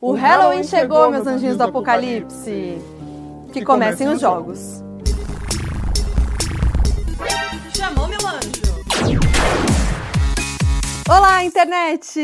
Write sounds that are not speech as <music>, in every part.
O Halloween chegou, meus anjinhos do apocalipse. Que comecem os jogos. Chamou meu anjo. Olá, internet!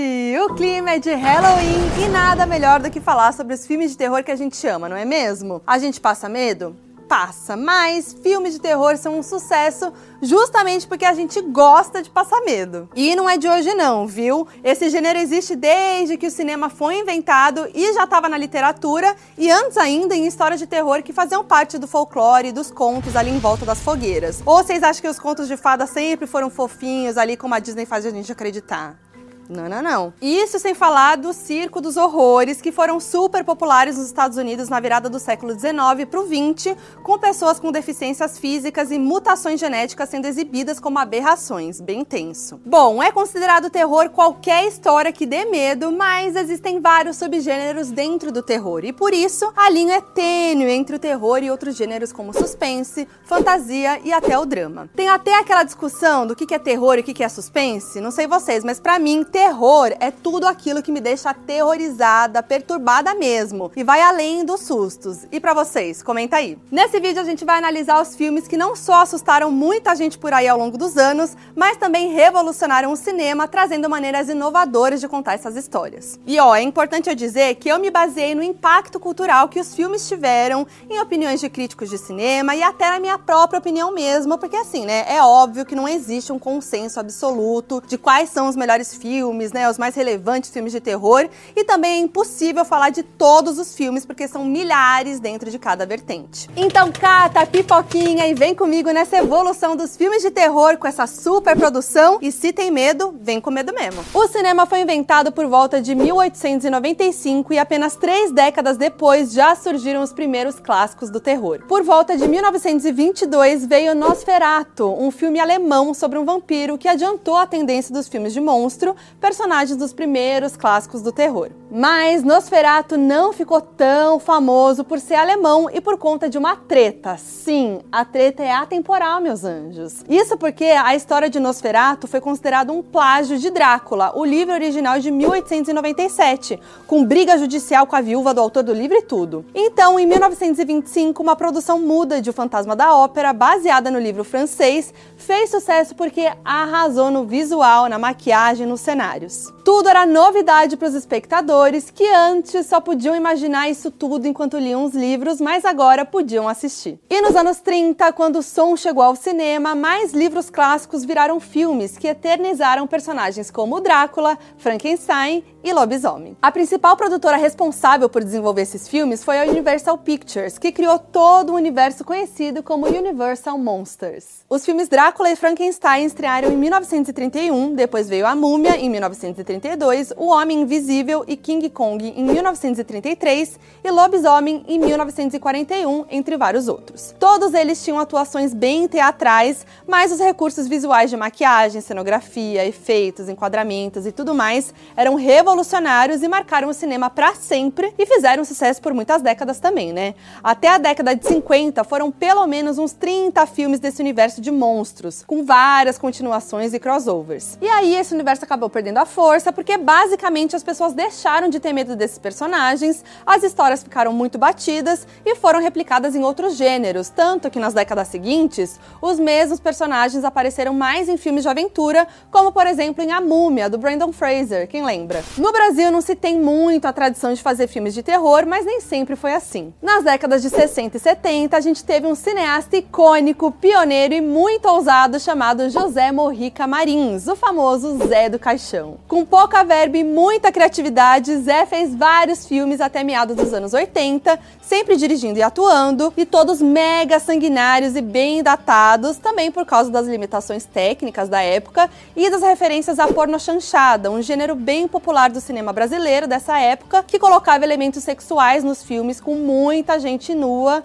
O clima é de Halloween e nada melhor do que falar sobre os filmes de terror que a gente ama, não é mesmo? A gente passa medo? Passa, mas filmes de terror são um sucesso justamente porque a gente gosta de passar medo. E não é de hoje não, viu? Esse gênero existe desde que o cinema foi inventado e já estava na literatura e antes ainda em histórias de terror que faziam parte do folclore e dos contos ali em volta das fogueiras. Ou vocês acham que os contos de fada sempre foram fofinhos ali como a Disney faz a gente acreditar? Não, não, não. Isso sem falar do circo dos horrores, que foram super populares nos Estados Unidos na virada do século XIX para o XX, com pessoas com deficiências físicas e mutações genéticas sendo exibidas como aberrações. Bem tenso. Bom, é considerado terror qualquer história que dê medo, mas existem vários subgêneros dentro do terror, e por isso a linha é tênue entre o terror e outros gêneros como suspense, fantasia e até o drama. Tem até aquela discussão do que é terror e o que é suspense, não sei vocês, mas para mim, terror é tudo aquilo que me deixa aterrorizada, perturbada mesmo e vai além dos sustos. E para vocês, comenta aí. Nesse vídeo a gente vai analisar os filmes que não só assustaram muita gente por aí ao longo dos anos, mas também revolucionaram o cinema, trazendo maneiras inovadoras de contar essas histórias. E ó, é importante eu dizer que eu me baseei no impacto cultural que os filmes tiveram, em opiniões de críticos de cinema e até na minha própria opinião mesmo, porque assim, né, é óbvio que não existe um consenso absoluto de quais são os melhores filmes filmes, né, os mais relevantes filmes de terror, e também é impossível falar de todos os filmes porque são milhares dentro de cada vertente. Então, cata pipoquinha e vem comigo nessa evolução dos filmes de terror com essa super produção e se tem medo, vem com medo mesmo. O cinema foi inventado por volta de 1895 e apenas três décadas depois já surgiram os primeiros clássicos do terror. Por volta de 1922 veio Nosferatu, um filme alemão sobre um vampiro que adiantou a tendência dos filmes de monstro, personagens dos primeiros clássicos do terror. Mas Nosferatu não ficou tão famoso por ser alemão e por conta de uma treta. Sim, a treta é atemporal, meus anjos. Isso porque a história de Nosferatu foi considerado um plágio de Drácula, o livro original de 1897, com briga judicial com a viúva do autor do livro e tudo. Então, em 1925, uma produção muda de O Fantasma da Ópera, baseada no livro francês, fez sucesso porque arrasou no visual, na maquiagem, no cenário cenários. Tudo era novidade para os espectadores que antes só podiam imaginar isso tudo enquanto liam os livros, mas agora podiam assistir. E nos anos 30, quando o som chegou ao cinema, mais livros clássicos viraram filmes que eternizaram personagens como Drácula, Frankenstein e Lobisomem. A principal produtora responsável por desenvolver esses filmes foi a Universal Pictures, que criou todo o universo conhecido como Universal Monsters. Os filmes Drácula e Frankenstein estrearam em 1931, depois veio A Múmia em 1932, O Homem Invisível e King Kong em 1933 e Lobisomem em 1941, entre vários outros. Todos eles tinham atuações bem teatrais, mas os recursos visuais de maquiagem, cenografia, efeitos, enquadramentos e tudo mais eram revolucionários revolucionários e marcaram o cinema para sempre e fizeram sucesso por muitas décadas também, né? Até a década de 50 foram pelo menos uns 30 filmes desse universo de monstros, com várias continuações e crossovers. E aí esse universo acabou perdendo a força porque basicamente as pessoas deixaram de ter medo desses personagens, as histórias ficaram muito batidas e foram replicadas em outros gêneros, tanto que nas décadas seguintes os mesmos personagens apareceram mais em filmes de aventura, como por exemplo em A Múmia do Brandon Fraser, quem lembra? No Brasil não se tem muito a tradição de fazer filmes de terror, mas nem sempre foi assim. Nas décadas de 60 e 70, a gente teve um cineasta icônico, pioneiro e muito ousado chamado José Morrica Marins, o famoso Zé do Caixão. Com pouca verba e muita criatividade, Zé fez vários filmes até meados dos anos 80, sempre dirigindo e atuando, e todos mega sanguinários e bem datados, também por causa das limitações técnicas da época e das referências à porno chanchada, um gênero bem popular do cinema brasileiro dessa época, que colocava elementos sexuais nos filmes com muita gente nua,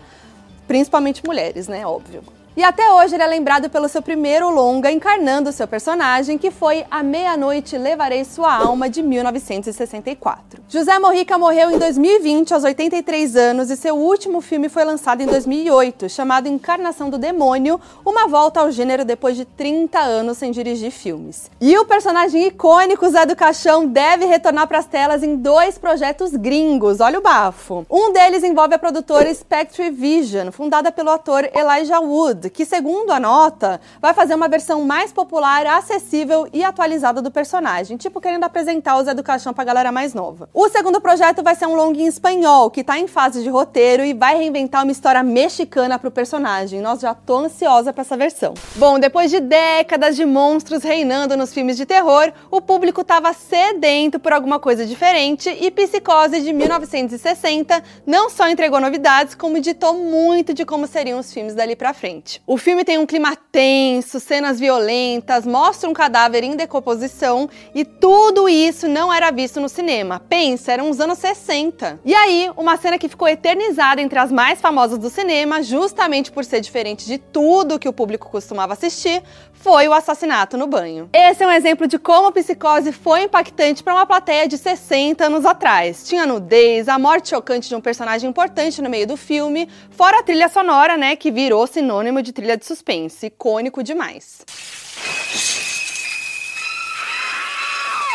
principalmente mulheres, né? Óbvio. E até hoje ele é lembrado pelo seu primeiro longa encarnando seu personagem, que foi A Meia-Noite Levarei Sua Alma, de 1964. José Morrica morreu em 2020, aos 83 anos, e seu último filme foi lançado em 2008, chamado Encarnação do Demônio, uma volta ao gênero depois de 30 anos sem dirigir filmes. E o personagem icônico Zé do Caixão deve retornar para as telas em dois projetos gringos, olha o bafo. Um deles envolve a produtora Spectre Vision, fundada pelo ator Elijah Wood, que, segundo a nota, vai fazer uma versão mais popular, acessível e atualizada do personagem, tipo querendo apresentar o Zé do Caixão pra galera mais nova. O segundo projeto vai ser um longo em espanhol, que tá em fase de roteiro e vai reinventar uma história mexicana pro personagem. Nós já tô ansiosa para essa versão. Bom, depois de décadas de monstros reinando nos filmes de terror, o público tava sedento por alguma coisa diferente e Psicose de 1960 não só entregou novidades, como ditou muito de como seriam os filmes dali pra frente. O filme tem um clima tenso, cenas violentas, mostra um cadáver em decomposição e tudo isso não era visto no cinema. Pensa, eram os anos 60. E aí, uma cena que ficou eternizada entre as mais famosas do cinema, justamente por ser diferente de tudo que o público costumava assistir, foi o assassinato no banho. Esse é um exemplo de como a psicose foi impactante para uma plateia de 60 anos atrás. Tinha nudez, a morte chocante de um personagem importante no meio do filme, fora a trilha sonora, né, que virou sinônimo de trilha de suspense, icônico demais.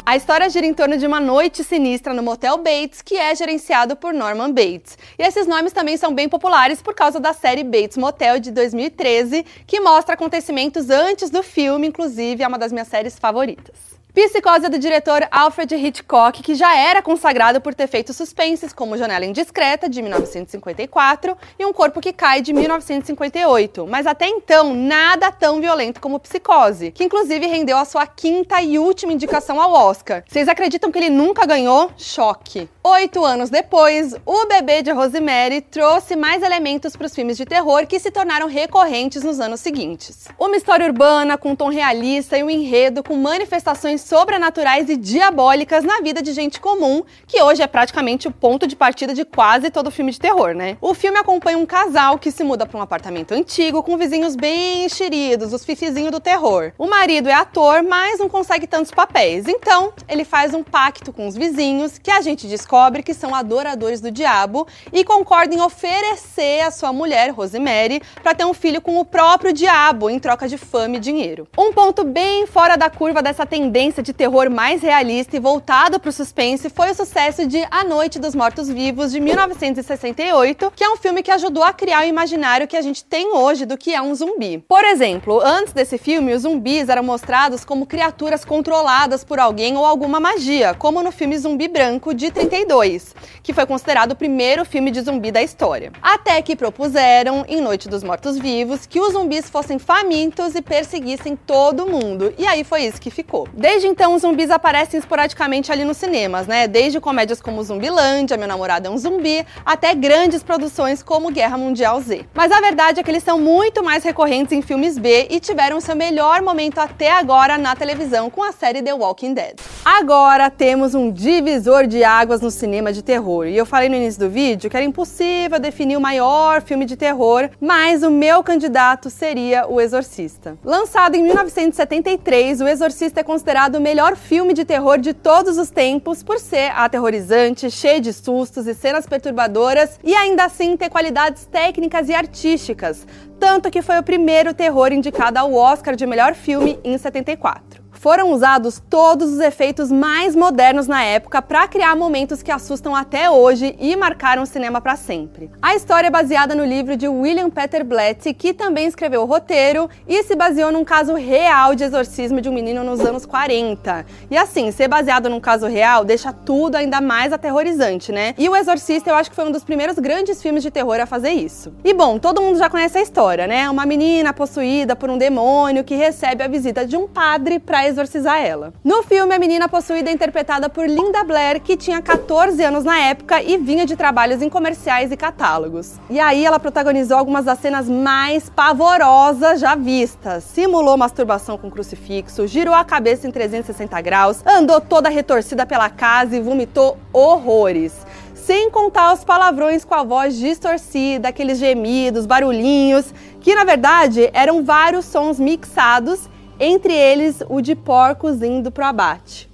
A história gira em torno de uma noite sinistra no Motel Bates, que é gerenciado por Norman Bates. E esses nomes também são bem populares por causa da série Bates Motel de 2013, que mostra acontecimentos antes do filme, inclusive é uma das minhas séries favoritas. Psicose do diretor Alfred Hitchcock, que já era consagrado por ter feito suspenses como Janela Indiscreta, de 1954, e Um Corpo que Cai, de 1958. Mas até então, nada tão violento como Psicose, que inclusive rendeu a sua quinta e última indicação ao Oscar. Vocês acreditam que ele nunca ganhou? Choque. Oito anos depois, O Bebê de Rosemary trouxe mais elementos para os filmes de terror que se tornaram recorrentes nos anos seguintes. Uma história urbana com um tom realista e um enredo com manifestações sobrenaturais e diabólicas na vida de gente comum, que hoje é praticamente o ponto de partida de quase todo filme de terror, né? O filme acompanha um casal que se muda para um apartamento antigo com vizinhos bem enxeridos, os fifizinhos do terror. O marido é ator, mas não consegue tantos papéis, então ele faz um pacto com os vizinhos que a gente descobre que são adoradores do diabo e concorda em oferecer a sua mulher, Rosemary, para ter um filho com o próprio diabo em troca de fama e dinheiro. Um ponto bem fora da curva dessa tendência de terror mais realista e voltado para o suspense foi o sucesso de A Noite dos Mortos Vivos, de 1968, que é um filme que ajudou a criar o imaginário que a gente tem hoje do que é um zumbi. Por exemplo, antes desse filme, os zumbis eram mostrados como criaturas controladas por alguém ou alguma magia, como no filme Zumbi Branco, de 32, que foi considerado o primeiro filme de zumbi da história. Até que propuseram, em Noite dos Mortos Vivos, que os zumbis fossem famintos e perseguissem todo mundo. E aí foi isso que ficou. Desde Desde então, os zumbis aparecem esporadicamente ali nos cinemas, né? Desde comédias como Zumbilândia, Meu Namorado é um Zumbi, até grandes produções como Guerra Mundial Z. Mas a verdade é que eles são muito mais recorrentes em filmes B e tiveram seu melhor momento até agora na televisão com a série The Walking Dead. Agora temos um divisor de águas no cinema de terror. E eu falei no início do vídeo que era impossível definir o maior filme de terror, mas o meu candidato seria O Exorcista. Lançado em 1973, O Exorcista é considerado o melhor filme de terror de todos os tempos por ser aterrorizante, cheio de sustos e cenas perturbadoras e ainda assim ter qualidades técnicas e artísticas, tanto que foi o primeiro terror indicado ao Oscar de melhor filme em 74 foram usados todos os efeitos mais modernos na época para criar momentos que assustam até hoje e marcaram o cinema para sempre. A história é baseada no livro de William Peter Blatty, que também escreveu o roteiro e se baseou num caso real de exorcismo de um menino nos anos 40. E assim, ser baseado num caso real deixa tudo ainda mais aterrorizante, né? E O Exorcista eu acho que foi um dos primeiros grandes filmes de terror a fazer isso. E bom, todo mundo já conhece a história, né? Uma menina possuída por um demônio que recebe a visita de um padre para exorcizar ela. No filme, a menina possuída é interpretada por Linda Blair, que tinha 14 anos na época e vinha de trabalhos em comerciais e catálogos. E aí ela protagonizou algumas das cenas mais pavorosas já vistas. Simulou masturbação com crucifixo, girou a cabeça em 360 graus, andou toda retorcida pela casa e vomitou horrores. sem contar os palavrões com a voz distorcida, aqueles gemidos, barulhinhos, que na verdade eram vários sons mixados, entre eles o de porcos indo pro abate.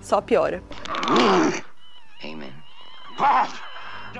Só piora. Amen.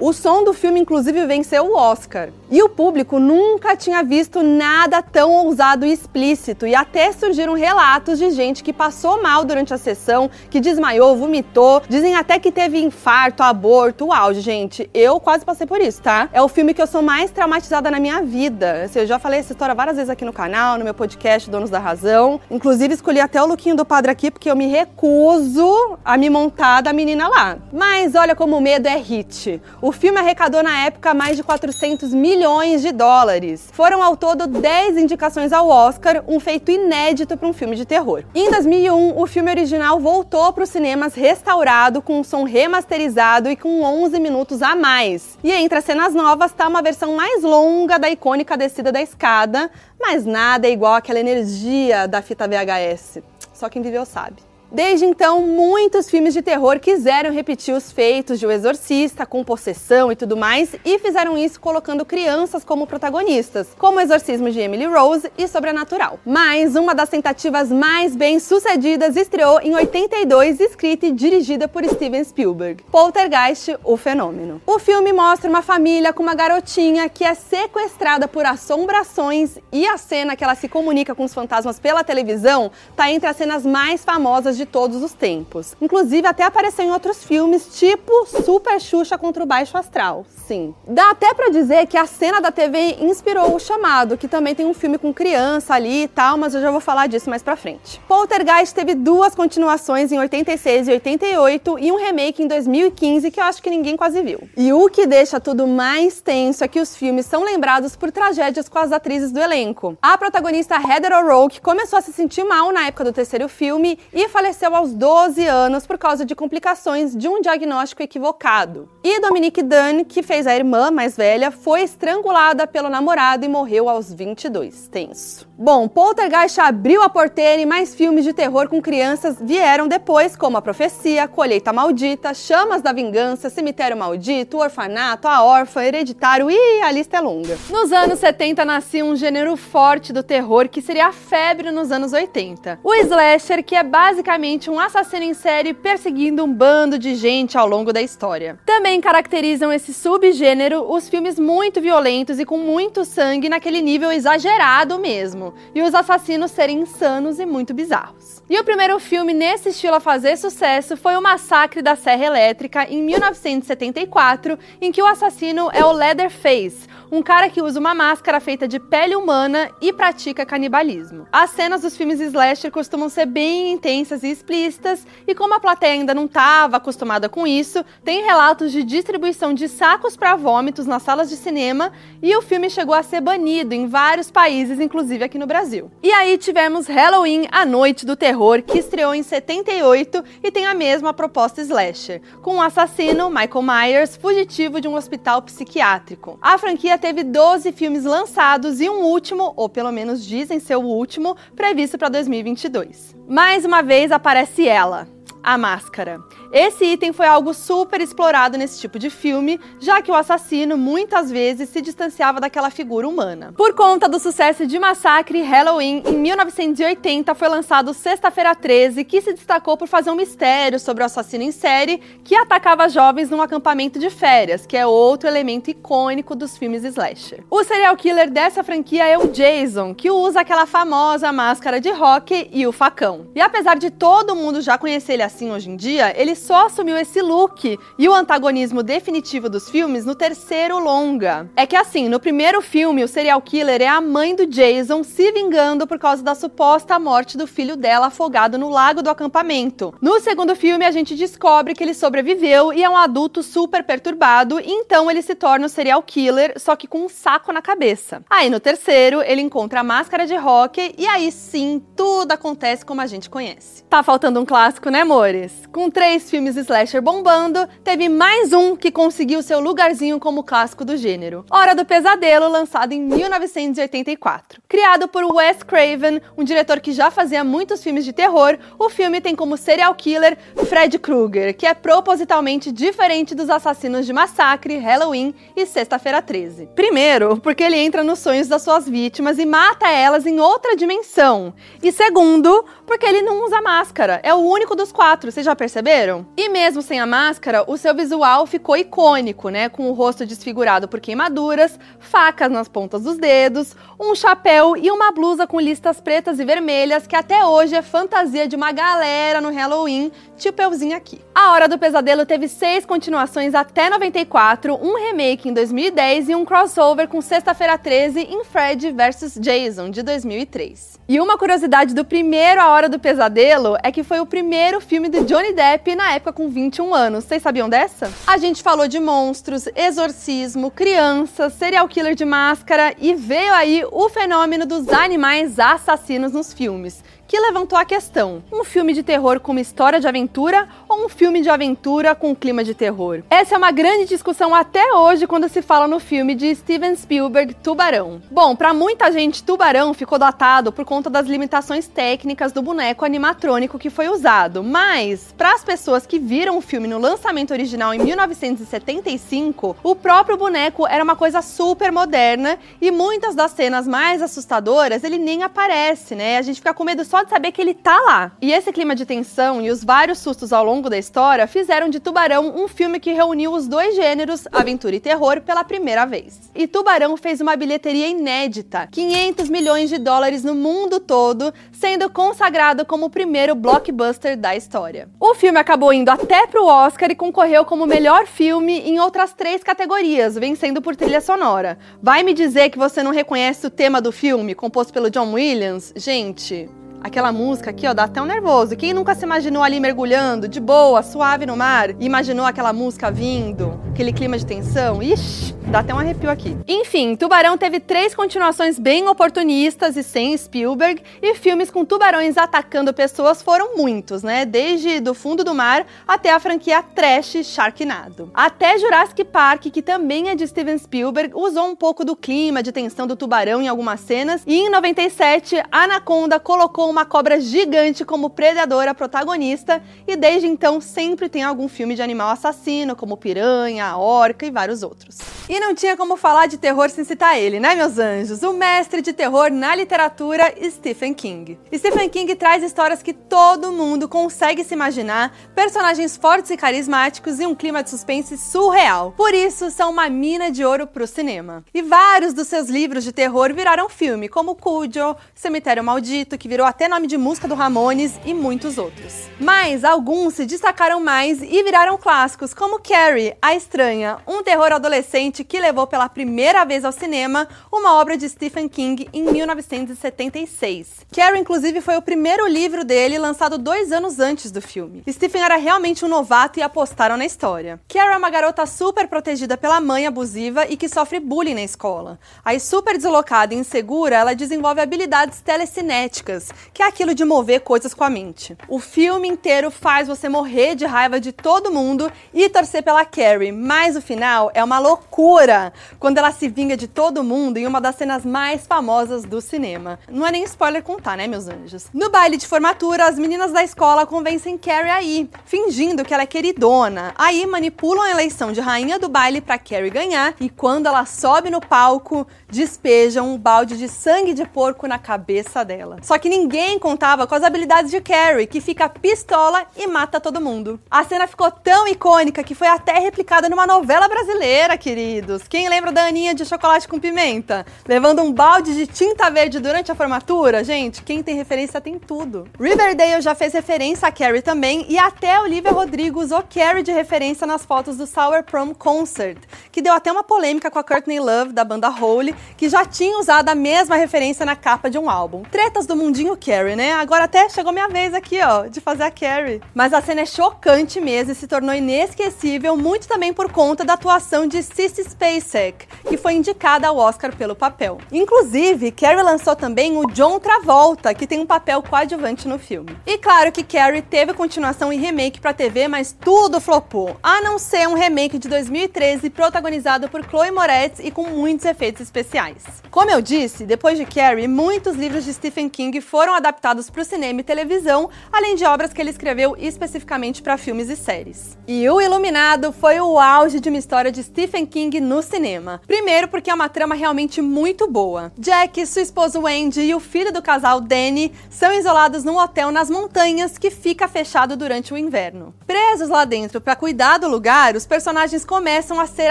O som do filme, inclusive, venceu o Oscar. E o público nunca tinha visto nada tão ousado e explícito. E até surgiram relatos de gente que passou mal durante a sessão, que desmaiou, vomitou. Dizem até que teve infarto, aborto, auge, gente. Eu quase passei por isso, tá? É o filme que eu sou mais traumatizada na minha vida. Assim, eu já falei essa história várias vezes aqui no canal, no meu podcast Donos da Razão. Inclusive, escolhi até o lookinho do padre aqui, porque eu me recuso a me montar da menina lá. Mas olha como o medo é hit. O filme arrecadou na época mais de 400 milhões de dólares. Foram ao todo 10 indicações ao Oscar, um feito inédito para um filme de terror. Em 2001, o filme original voltou para os cinemas restaurado, com um som remasterizado e com 11 minutos a mais. E entre as cenas novas está uma versão mais longa da icônica descida da escada, mas nada é igual àquela energia da fita VHS. Só quem viveu sabe. Desde então, muitos filmes de terror quiseram repetir os feitos de O Exorcista, com possessão e tudo mais, e fizeram isso colocando crianças como protagonistas, como O Exorcismo de Emily Rose e Sobrenatural. Mas uma das tentativas mais bem sucedidas estreou em 82, escrita e dirigida por Steven Spielberg. Poltergeist, o fenômeno. O filme mostra uma família com uma garotinha que é sequestrada por assombrações e a cena que ela se comunica com os fantasmas pela televisão está entre as cenas mais famosas de de todos os tempos. Inclusive, até apareceu em outros filmes, tipo Super Xuxa contra o Baixo Astral. Sim. Dá até para dizer que a cena da TV inspirou o chamado, que também tem um filme com criança ali e tal, mas eu já vou falar disso mais pra frente. Poltergeist teve duas continuações em 86 e 88 e um remake em 2015 que eu acho que ninguém quase viu. E o que deixa tudo mais tenso é que os filmes são lembrados por tragédias com as atrizes do elenco. A protagonista Heather O'Rourke começou a se sentir mal na época do terceiro filme e faleceu faleceu aos 12 anos por causa de complicações de um diagnóstico equivocado. E Dominique Dunn, que fez a irmã mais velha, foi estrangulada pelo namorado e morreu aos 22. Tenso. Bom, Poltergeist abriu a porteira e mais filmes de terror com crianças vieram depois, como A Profecia, Colheita Maldita, Chamas da Vingança, Cemitério Maldito, Orfanato, A Órfã, Hereditário e a lista é longa. Nos anos 70 nascia um gênero forte do terror que seria a febre nos anos 80. O slasher, que é basicamente basicamente um assassino em série perseguindo um bando de gente ao longo da história. Também caracterizam esse subgênero os filmes muito violentos e com muito sangue naquele nível exagerado mesmo, e os assassinos serem insanos e muito bizarros. E o primeiro filme nesse estilo a fazer sucesso foi O Massacre da Serra Elétrica, em 1974, em que o assassino é o Leatherface, um cara que usa uma máscara feita de pele humana e pratica canibalismo. As cenas dos filmes slasher costumam ser bem intensas e explícitas, e como a plateia ainda não estava acostumada com isso, tem relatos de distribuição de sacos para vômitos nas salas de cinema, e o filme chegou a ser banido em vários países, inclusive aqui no Brasil. E aí tivemos Halloween, a Noite do Terror, que estreou em 78 e tem a mesma proposta slasher, com um assassino, Michael Myers, fugitivo de um hospital psiquiátrico. A franquia teve 12 filmes lançados e um último, ou pelo menos dizem ser o último, previsto para 2022. Mais uma vez aparece ela, a máscara. Esse item foi algo super explorado nesse tipo de filme, já que o assassino muitas vezes se distanciava daquela figura humana. Por conta do sucesso de Massacre Halloween, em 1980 foi lançado Sexta-feira 13, que se destacou por fazer um mistério sobre o assassino em série que atacava jovens num acampamento de férias, que é outro elemento icônico dos filmes slasher. O serial killer dessa franquia é o Jason, que usa aquela famosa máscara de rock e o facão. E apesar de todo mundo já conhecer ele assim hoje em dia, ele só assumiu esse look e o antagonismo definitivo dos filmes no terceiro longa. É que assim, no primeiro filme, o serial killer é a mãe do Jason se vingando por causa da suposta morte do filho dela afogado no lago do acampamento. No segundo filme, a gente descobre que ele sobreviveu e é um adulto super perturbado, e então ele se torna o serial killer, só que com um saco na cabeça. Aí no terceiro, ele encontra a máscara de rock e aí sim, tudo acontece como a gente conhece. Tá faltando um clássico, né, amores? Com três filmes slasher bombando, teve mais um que conseguiu seu lugarzinho como clássico do gênero. Hora do Pesadelo, lançado em 1984. Criado por Wes Craven, um diretor que já fazia muitos filmes de terror, o filme tem como serial killer Fred Krueger, que é propositalmente diferente dos assassinos de Massacre, Halloween e Sexta-feira 13. Primeiro, porque ele entra nos sonhos das suas vítimas e mata elas em outra dimensão. E segundo, porque ele não usa máscara. É o único dos quatro, vocês já perceberam? E mesmo sem a máscara, o seu visual ficou icônico, né? Com o rosto desfigurado por queimaduras, facas nas pontas dos dedos, um chapéu e uma blusa com listas pretas e vermelhas que até hoje é fantasia de uma galera no Halloween, tipo euzinho aqui. A Hora do Pesadelo teve seis continuações até 94, um remake em 2010 e um crossover com Sexta-feira 13 em Fred vs Jason, de 2003. E uma curiosidade do primeiro A Hora do Pesadelo é que foi o primeiro filme de Johnny Depp na época com 21 anos. Vocês sabiam dessa? A gente falou de monstros, exorcismo, crianças, serial killer de máscara e veio aí o fenômeno dos animais assassinos nos filmes que levantou a questão: um filme de terror com uma história de aventura ou um filme de aventura com um clima de terror? Essa é uma grande discussão até hoje quando se fala no filme de Steven Spielberg, Tubarão. Bom, para muita gente, Tubarão ficou datado por conta das limitações técnicas do boneco animatrônico que foi usado, mas para as pessoas que viram o filme no lançamento original em 1975, o próprio boneco era uma coisa super moderna e muitas das cenas mais assustadoras ele nem aparece, né? A gente fica com medo só saber que ele tá lá. E esse clima de tensão e os vários sustos ao longo da história fizeram de Tubarão um filme que reuniu os dois gêneros, aventura e terror, pela primeira vez. E Tubarão fez uma bilheteria inédita, 500 milhões de dólares no mundo todo, sendo consagrado como o primeiro blockbuster da história. O filme acabou indo até pro Oscar e concorreu como melhor filme em outras três categorias, vencendo por trilha sonora. Vai me dizer que você não reconhece o tema do filme, composto pelo John Williams? Gente, Aquela música aqui, ó, dá até um nervoso. Quem nunca se imaginou ali mergulhando, de boa, suave no mar, e imaginou aquela música vindo, aquele clima de tensão? Ixi, dá até um arrepio aqui. Enfim, Tubarão teve três continuações bem oportunistas e sem Spielberg, e filmes com tubarões atacando pessoas foram muitos, né? Desde Do Fundo do Mar até a franquia Trash Sharknado. Até Jurassic Park, que também é de Steven Spielberg, usou um pouco do clima de tensão do tubarão em algumas cenas, e em 97, Anaconda colocou uma cobra gigante como predadora protagonista, e desde então sempre tem algum filme de animal assassino, como Piranha, Orca e vários outros. E não tinha como falar de terror sem citar ele, né, meus anjos? O mestre de terror na literatura, Stephen King. Stephen King traz histórias que todo mundo consegue se imaginar, personagens fortes e carismáticos e um clima de suspense surreal. Por isso, são uma mina de ouro pro cinema. E vários dos seus livros de terror viraram filme, como Cujo, Cemitério Maldito, que virou até até nome de música do Ramones e muitos outros. Mas alguns se destacaram mais e viraram clássicos, como Carrie, a Estranha, um terror adolescente que levou pela primeira vez ao cinema uma obra de Stephen King em 1976. Carrie, inclusive, foi o primeiro livro dele lançado dois anos antes do filme. Stephen era realmente um novato e apostaram na história. Carrie é uma garota super protegida pela mãe abusiva e que sofre bullying na escola. Aí, super deslocada e insegura, ela desenvolve habilidades telecinéticas que é aquilo de mover coisas com a mente. O filme inteiro faz você morrer de raiva de todo mundo e torcer pela Carrie, mas o final é uma loucura quando ela se vinga de todo mundo em uma das cenas mais famosas do cinema. Não é nem spoiler contar, né, meus anjos? No baile de formatura, as meninas da escola convencem Carrie a ir, fingindo que ela é queridona. Aí manipulam a eleição de rainha do baile para Carrie ganhar e quando ela sobe no palco, despejam um balde de sangue de porco na cabeça dela. Só que ninguém contava com as habilidades de Carrie, que fica pistola e mata todo mundo. A cena ficou tão icônica que foi até replicada numa novela brasileira, queridos. Quem lembra da Aninha de chocolate com pimenta? Levando um balde de tinta verde durante a formatura? Gente, quem tem referência tem tudo. Riverdale já fez referência a Carrie também e até Olivia Rodrigo usou Carrie de referência nas fotos do Sour Prom Concert, que deu até uma polêmica com a Courtney Love da banda Hole, que já tinha usado a mesma referência na capa de um álbum. Tretas do mundinho Carrie Carrie, né? Agora até chegou minha vez aqui, ó, de fazer a Carrie. Mas a cena é chocante mesmo e se tornou inesquecível, muito também por conta da atuação de Sissy Spacek, que foi indicada ao Oscar pelo papel. Inclusive, Carrie lançou também o John Travolta, que tem um papel coadjuvante no filme. E claro que Carrie teve continuação e remake para TV, mas tudo flopou, a não ser um remake de 2013 protagonizado por Chloe Moretz e com muitos efeitos especiais. Como eu disse, depois de Carrie, muitos livros de Stephen King foram adaptados para o cinema e televisão, além de obras que ele escreveu especificamente para filmes e séries. E O Iluminado foi o auge de uma história de Stephen King no cinema. Primeiro porque é uma trama realmente muito boa. Jack, sua esposa Wendy e o filho do casal Danny são isolados num hotel nas montanhas que fica fechado durante o inverno. Presos lá dentro para cuidar do lugar, os personagens começam a ser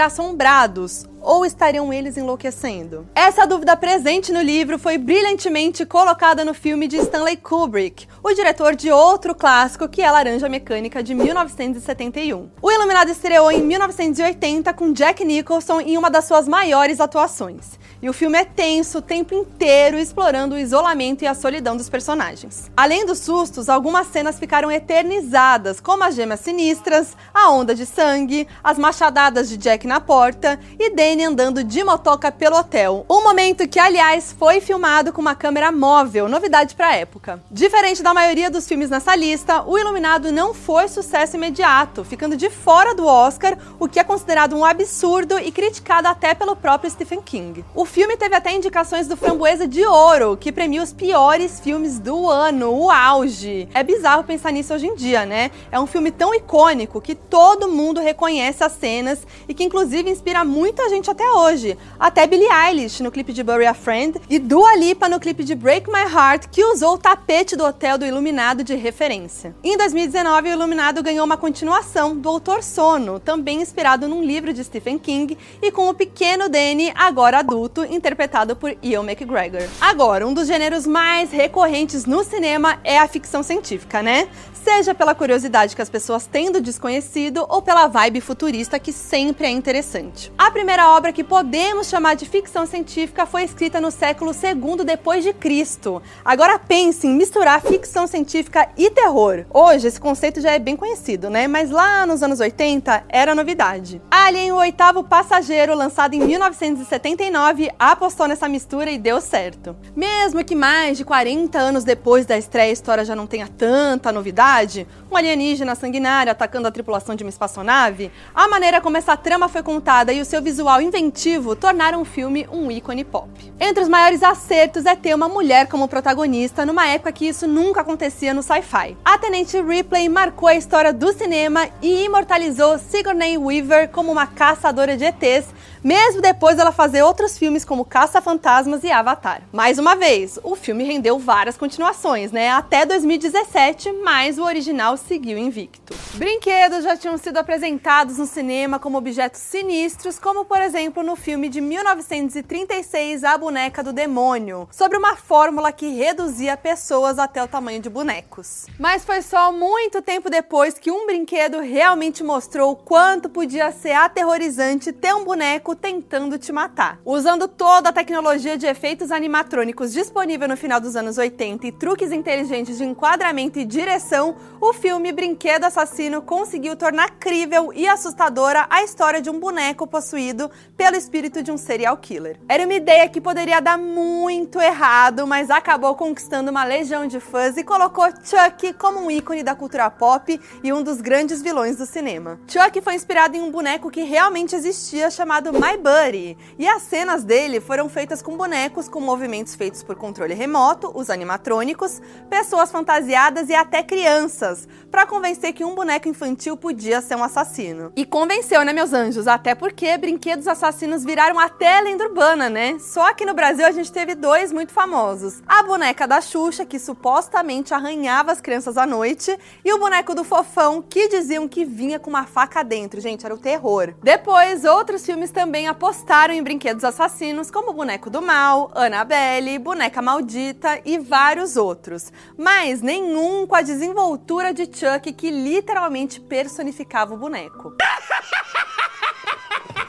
assombrados, ou estariam eles enlouquecendo? Essa dúvida presente no livro foi brilhantemente colocada no filme de Stanley Kubrick, o diretor de outro clássico que é Laranja Mecânica de 1971. O Iluminado estreou em 1980 com Jack Nicholson em uma das suas maiores atuações. E o filme é tenso o tempo inteiro, explorando o isolamento e a solidão dos personagens. Além dos sustos, algumas cenas ficaram eternizadas, como as gemas sinistras, a onda de sangue, as machadadas de Jack na porta e Danny andando de motoca pelo hotel. Um momento que, aliás, foi filmado com uma câmera móvel, novidade para época. Diferente da maioria dos filmes nessa lista, O Iluminado não foi sucesso imediato, ficando de fora do Oscar, o que é considerado um absurdo e criticado até pelo próprio Stephen King. O filme teve até indicações do Framboesa de Ouro, que premia os piores filmes do ano, o auge. É bizarro pensar nisso hoje em dia, né? É um filme tão icônico que todo mundo reconhece as cenas e que inclusive inspira muita gente até hoje. Até Billie Eilish no clipe de Bury a Friend e Dua Lipa no clipe de Break My Heart, que usou o tapete do hotel do Iluminado de referência. Em 2019, o Iluminado ganhou uma continuação, Doutor Sono, também inspirado num livro de Stephen King e com o pequeno Danny, agora adulto, interpretado por Ian McGregor. Agora, um dos gêneros mais recorrentes no cinema é a ficção científica, né? Seja pela curiosidade que as pessoas têm do desconhecido ou pela vibe futurista que sempre é interessante. Primeira obra que podemos chamar de ficção científica foi escrita no século II depois de Cristo. Agora pense em misturar ficção científica e terror. Hoje esse conceito já é bem conhecido, né? Mas lá nos anos 80 era novidade. Alien, o oitavo passageiro, lançado em 1979, apostou nessa mistura e deu certo. Mesmo que mais de 40 anos depois da estreia a história já não tenha tanta novidade, um alienígena sanguinário atacando a tripulação de uma espaçonave, a maneira como essa trama foi contada e o seu visual inventivo tornaram o filme um ícone pop. Entre os maiores acertos é ter uma mulher como protagonista numa época que isso nunca acontecia no sci-fi. A Tenente Ripley marcou a história do cinema e imortalizou Sigourney Weaver como uma caçadora de ETs, mesmo depois dela fazer outros filmes como Caça-Fantasmas e Avatar. Mais uma vez, o filme rendeu várias continuações, né? Até 2017, mas o original seguiu invicto. Brinquedos já tinham sido apresentados no cinema como objetos sinistros, como por exemplo no filme de 1936 A Boneca do Demônio, sobre uma fórmula que reduzia pessoas até o tamanho de bonecos. Mas foi só muito tempo depois que um brinquedo realmente mostrou o quanto podia ser aterrorizante ter um boneco tentando te matar. Usando toda a tecnologia de efeitos animatrônicos disponível no final dos anos 80 e truques inteligentes de enquadramento e direção, o filme Brinquedo Assassino conseguiu tornar crível e assustadora a história de um boneco possuído pelo espírito de um serial killer. Era uma ideia que poderia dar muito errado, mas acabou conquistando uma legião de fãs e colocou Chuck como um ícone da cultura pop e um dos grandes vilões do cinema. Chuck foi inspirado em um boneco que realmente existia chamado My Buddy, e as cenas dele foram feitas com bonecos com movimentos feitos por controle remoto, os animatrônicos, pessoas fantasiadas e até crianças, para convencer que um boneco infantil podia ser um assassino. E convenceu, né, meus anjos? Até porque brinquedos assassinos viraram até lenda urbana, né? Só aqui no Brasil a gente teve dois muito famosos: a boneca da Xuxa, que supostamente arranhava as crianças à noite, e o boneco do Fofão, que diziam que vinha com uma faca dentro. Gente, era o terror. Depois, outros filmes também apostaram em brinquedos assassinos, como o Boneco do Mal, Annabelle, Boneca Maldita e vários outros. Mas nenhum com a desenvoltura de Chuck que literalmente personificava o boneco. <laughs>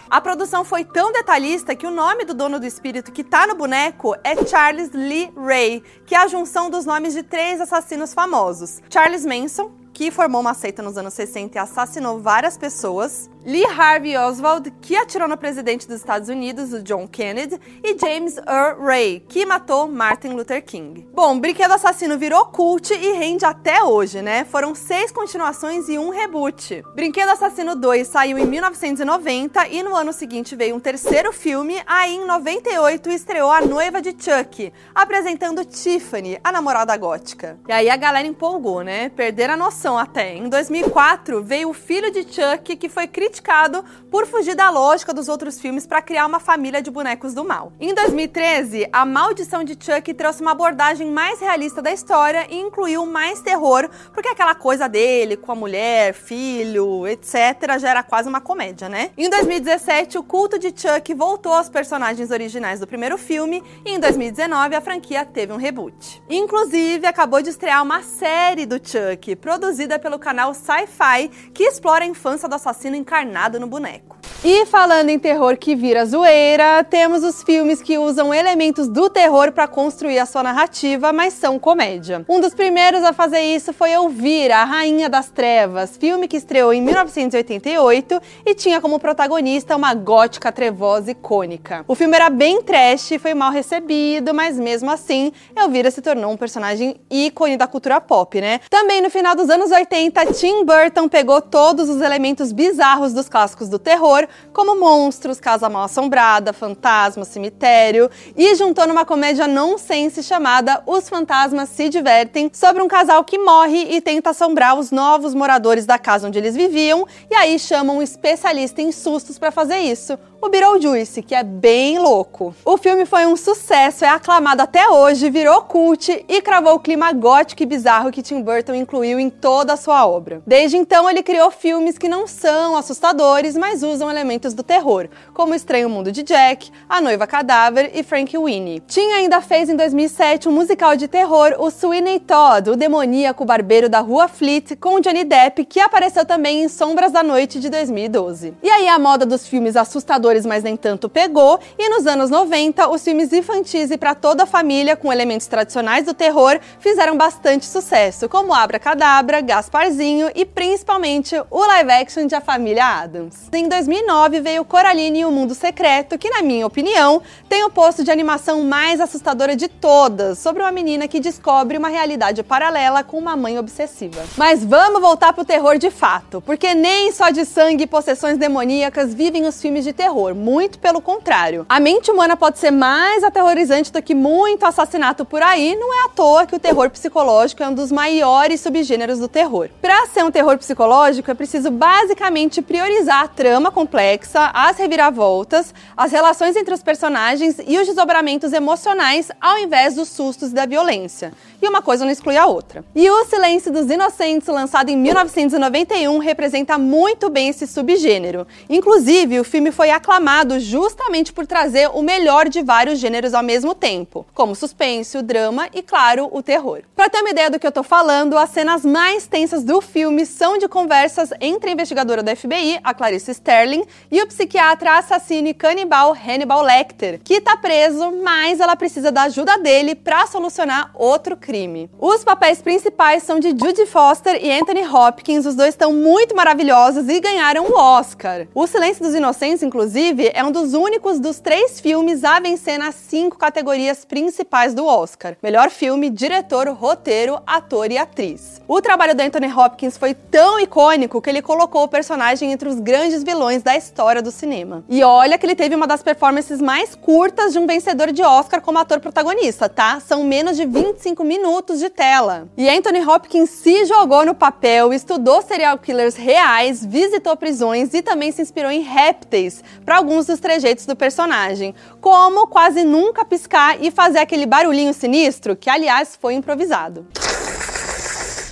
A produção foi tão detalhista que o nome do dono do espírito que tá no boneco é Charles Lee Ray, que é a junção dos nomes de três assassinos famosos: Charles Manson, que formou uma seita nos anos 60 e assassinou várias pessoas, Lee Harvey Oswald, que atirou no presidente dos Estados Unidos, o John Kennedy, e James Earl Ray, que matou Martin Luther King. Bom, Brinquedo Assassino virou cult e rende até hoje, né? Foram seis continuações e um reboot. Brinquedo Assassino 2 saiu em 1990 e no ano seguinte veio um terceiro filme. Aí em 98 estreou A Noiva de Chuck, apresentando Tiffany, a namorada gótica. E aí a galera empolgou, né? Perderam a noção até. Em 2004 veio o filho de Chuck, que foi criticado por fugir da lógica dos outros filmes para criar uma família de bonecos do mal. Em 2013, A Maldição de Chuck trouxe uma abordagem mais realista da história e incluiu mais terror, porque aquela coisa dele com a mulher, filho, etc, já era quase uma comédia, né? Em 2017, o culto de Chuck voltou aos personagens originais do primeiro filme e em 2019 a franquia teve um reboot. Inclusive, acabou de estrear uma série do Chuck, produzida pelo canal Sci-Fi, que explora a infância do assassino encarnado no boneco. E falando em terror que vira zoeira, temos os filmes que usam elementos do terror para construir a sua narrativa, mas são comédia. Um dos primeiros a fazer isso foi Elvira, a Rainha das Trevas, filme que estreou em 1988 e tinha como protagonista uma gótica trevosa icônica. O filme era bem trash, foi mal recebido, mas mesmo assim, Elvira se tornou um personagem ícone da cultura pop, né? Também no final dos anos 80, Tim Burton pegou todos os elementos bizarros dos clássicos do terror como monstros, casa mal assombrada, fantasma, cemitério, e juntou numa comédia nonsense chamada Os Fantasmas Se Divertem, sobre um casal que morre e tenta assombrar os novos moradores da casa onde eles viviam, e aí chamam um especialista em sustos para fazer isso, o Beetlejuice, que é bem louco. O filme foi um sucesso, é aclamado até hoje, virou cult e cravou o clima gótico e bizarro que Tim Burton incluiu em toda a sua obra. Desde então, ele criou filmes que não são assustadores, mas usam elementos do terror, como O Estranho Mundo de Jack, A Noiva Cadáver e Frank Winnie. Tim ainda fez em 2007 um musical de terror, o Sweeney Todd, o demoníaco barbeiro da Rua Fleet, com Johnny Depp, que apareceu também em Sombras da Noite de 2012. E aí a moda dos filmes assustadores mas nem tanto pegou, e nos anos 90, os filmes infantis e para toda a família, com elementos tradicionais do terror, fizeram bastante sucesso, como Abra Cadabra, Gasparzinho e principalmente o live action de A Família Adams. Em 2009 veio Coraline e o Mundo Secreto, que na minha opinião, tem o posto de animação mais assustadora de todas, sobre uma menina que descobre uma realidade paralela com uma mãe obsessiva. Mas vamos voltar pro terror de fato, porque nem só de sangue e possessões demoníacas vivem os filmes de terror terror, muito pelo contrário. A mente humana pode ser mais aterrorizante do que muito assassinato por aí, não é à toa que o terror psicológico é um dos maiores subgêneros do terror. Para ser um terror psicológico, é preciso basicamente priorizar a trama complexa, as reviravoltas, as relações entre os personagens e os desdobramentos emocionais, ao invés dos sustos e da violência. E uma coisa não exclui a outra. E O Silêncio dos Inocentes, lançado em 1991, representa muito bem esse subgênero. Inclusive, o filme foi aclamado aclamado justamente por trazer o melhor de vários gêneros ao mesmo tempo, como suspense, o drama e, claro, o terror. Para ter uma ideia do que eu tô falando, as cenas mais tensas do filme são de conversas entre a investigadora da FBI, a Clarice Sterling, e o psiquiatra assassino e canibal Hannibal Lecter, que tá preso, mas ela precisa da ajuda dele para solucionar outro crime. Os papéis principais são de Judy Foster e Anthony Hopkins, os dois estão muito maravilhosos e ganharam o Oscar. O Silêncio dos Inocentes, inclusive, Inclusive, é um dos únicos dos três filmes a vencer nas cinco categorias principais do Oscar: melhor filme, diretor, roteiro, ator e atriz. O trabalho do Anthony Hopkins foi tão icônico que ele colocou o personagem entre os grandes vilões da história do cinema. E olha que ele teve uma das performances mais curtas de um vencedor de Oscar como ator protagonista, tá? São menos de 25 minutos de tela. E Anthony Hopkins se jogou no papel, estudou serial killers reais, visitou prisões e também se inspirou em répteis para alguns dos trejeitos do personagem, como quase nunca piscar e fazer aquele barulhinho sinistro, que aliás foi improvisado.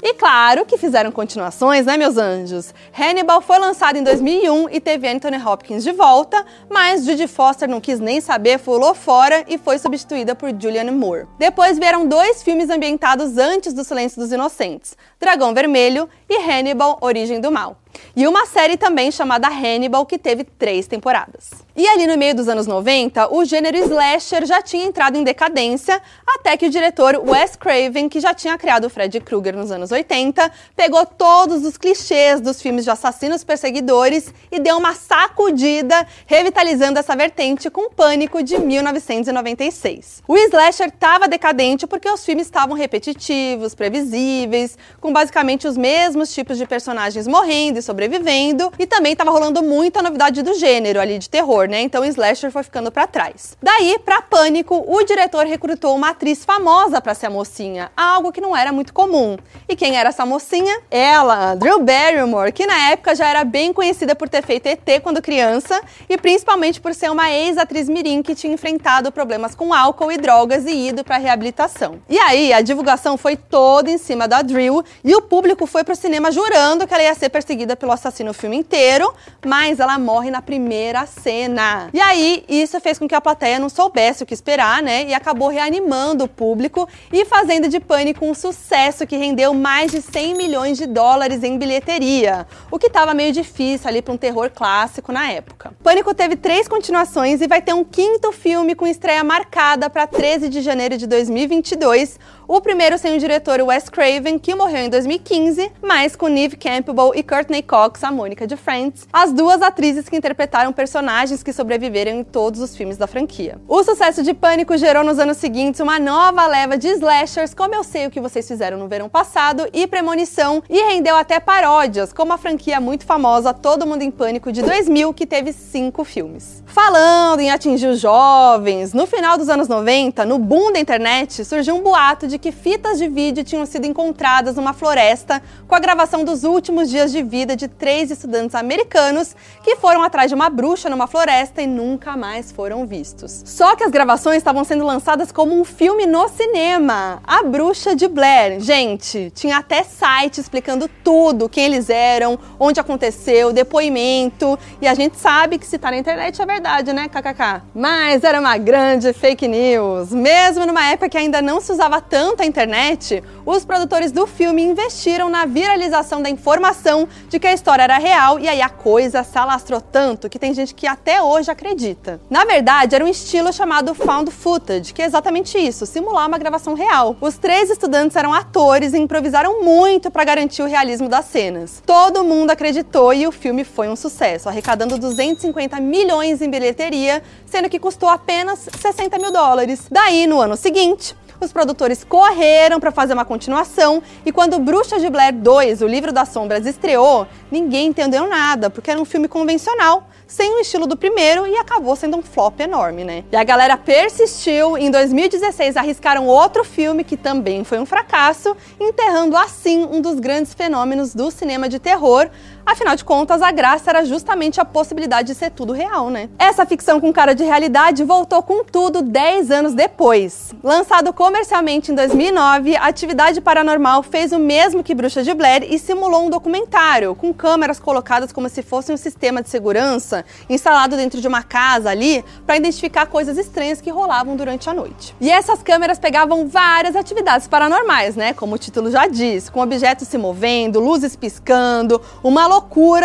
E claro que fizeram continuações, né, meus anjos? Hannibal foi lançado em 2001 e teve Anthony Hopkins de volta, mas Judy Foster não quis nem saber, pulou fora e foi substituída por Julianne Moore. Depois vieram dois filmes ambientados antes do Silêncio dos Inocentes: Dragão Vermelho e Hannibal Origem do Mal. E uma série também chamada Hannibal, que teve três temporadas. E ali no meio dos anos 90, o gênero slasher já tinha entrado em decadência, até que o diretor Wes Craven, que já tinha criado Freddy Krueger nos anos 80, pegou todos os clichês dos filmes de assassinos perseguidores e deu uma sacudida, revitalizando essa vertente com Pânico de 1996. O slasher estava decadente porque os filmes estavam repetitivos, previsíveis, com basicamente os mesmos tipos de personagens morrendo e sobrevivendo, e também estava rolando muita novidade do gênero ali de terror, né? Então o slasher foi ficando para trás. Daí, para Pânico, o diretor recrutou uma atriz famosa para ser a mocinha, algo que não era muito comum. E quem era essa mocinha? Ela, Drew Barrymore, que na época já era bem conhecida por ter feito ET quando criança e principalmente por ser uma ex-atriz mirim que tinha enfrentado problemas com álcool e drogas e ido para reabilitação. E aí, a divulgação foi toda em cima da Drew e o público foi pro cinema jurando que ela ia ser perseguida pelo assassino o filme inteiro, mas ela morre na primeira cena. E aí, isso fez com que a plateia não soubesse o que esperar, né? E acabou reanimando o público e fazendo de Pânico um sucesso que rendeu mais de 100 milhões de dólares em bilheteria, o que estava meio difícil ali para um terror clássico na época. Pânico teve três continuações e vai ter um quinto filme com estreia marcada para 13 de janeiro de 2022. O primeiro sem o diretor Wes Craven, que morreu em 2015, mas com Neve Campbell e Courtney Cox, a Mônica de Friends, as duas atrizes que interpretaram personagens que sobreviveram em todos os filmes da franquia. O sucesso de Pânico gerou nos anos seguintes uma nova leva de slashers, como eu sei o que vocês fizeram no verão passado, e Premonição, e rendeu até paródias, como a franquia muito famosa Todo Mundo em Pânico de 2000, que teve cinco filmes. Falando em atingir os jovens, no final dos anos 90, no boom da internet, surgiu um boato de que fitas de vídeo tinham sido encontradas numa floresta com a gravação dos últimos dias de vida de três estudantes americanos que foram atrás de uma bruxa numa floresta e nunca mais foram vistos. Só que as gravações estavam sendo lançadas como um filme no cinema, A Bruxa de Blair. Gente, tinha até site explicando tudo, quem eles eram, onde aconteceu, depoimento, e a gente sabe que se tá na internet é verdade, né, kkk. Mas era uma grande fake news. Mesmo numa época que ainda não se usava tanto a internet, os produtores do filme investiram na viralização da informação de que a história era real e aí a coisa se alastrou tanto que tem gente que até hoje acredita. Na verdade, era um estilo chamado found footage, que é exatamente isso, simular uma gravação real. Os três estudantes eram atores e improvisaram muito para garantir o realismo das cenas. Todo mundo acreditou e o filme foi um sucesso, arrecadando 250 milhões em bilheteria, sendo que custou apenas 60 mil dólares. Daí, no ano seguinte, os produtores correram para fazer uma continuação e quando Bruxa de Blair 2, o livro das sombras, estreou, ninguém entendeu nada, porque era um filme convencional, sem o estilo do primeiro e acabou sendo um flop enorme, né? E a galera persistiu, em 2016 arriscaram outro filme que também foi um fracasso, enterrando assim um dos grandes fenômenos do cinema de terror, Afinal de contas, a graça era justamente a possibilidade de ser tudo real, né? Essa ficção com cara de realidade voltou com tudo 10 anos depois. Lançado comercialmente em 2009, Atividade Paranormal fez o mesmo que Bruxa de Blair e simulou um documentário, com câmeras colocadas como se fosse um sistema de segurança instalado dentro de uma casa ali para identificar coisas estranhas que rolavam durante a noite. E essas câmeras pegavam várias atividades paranormais, né? Como o título já diz, com objetos se movendo, luzes piscando, uma loucura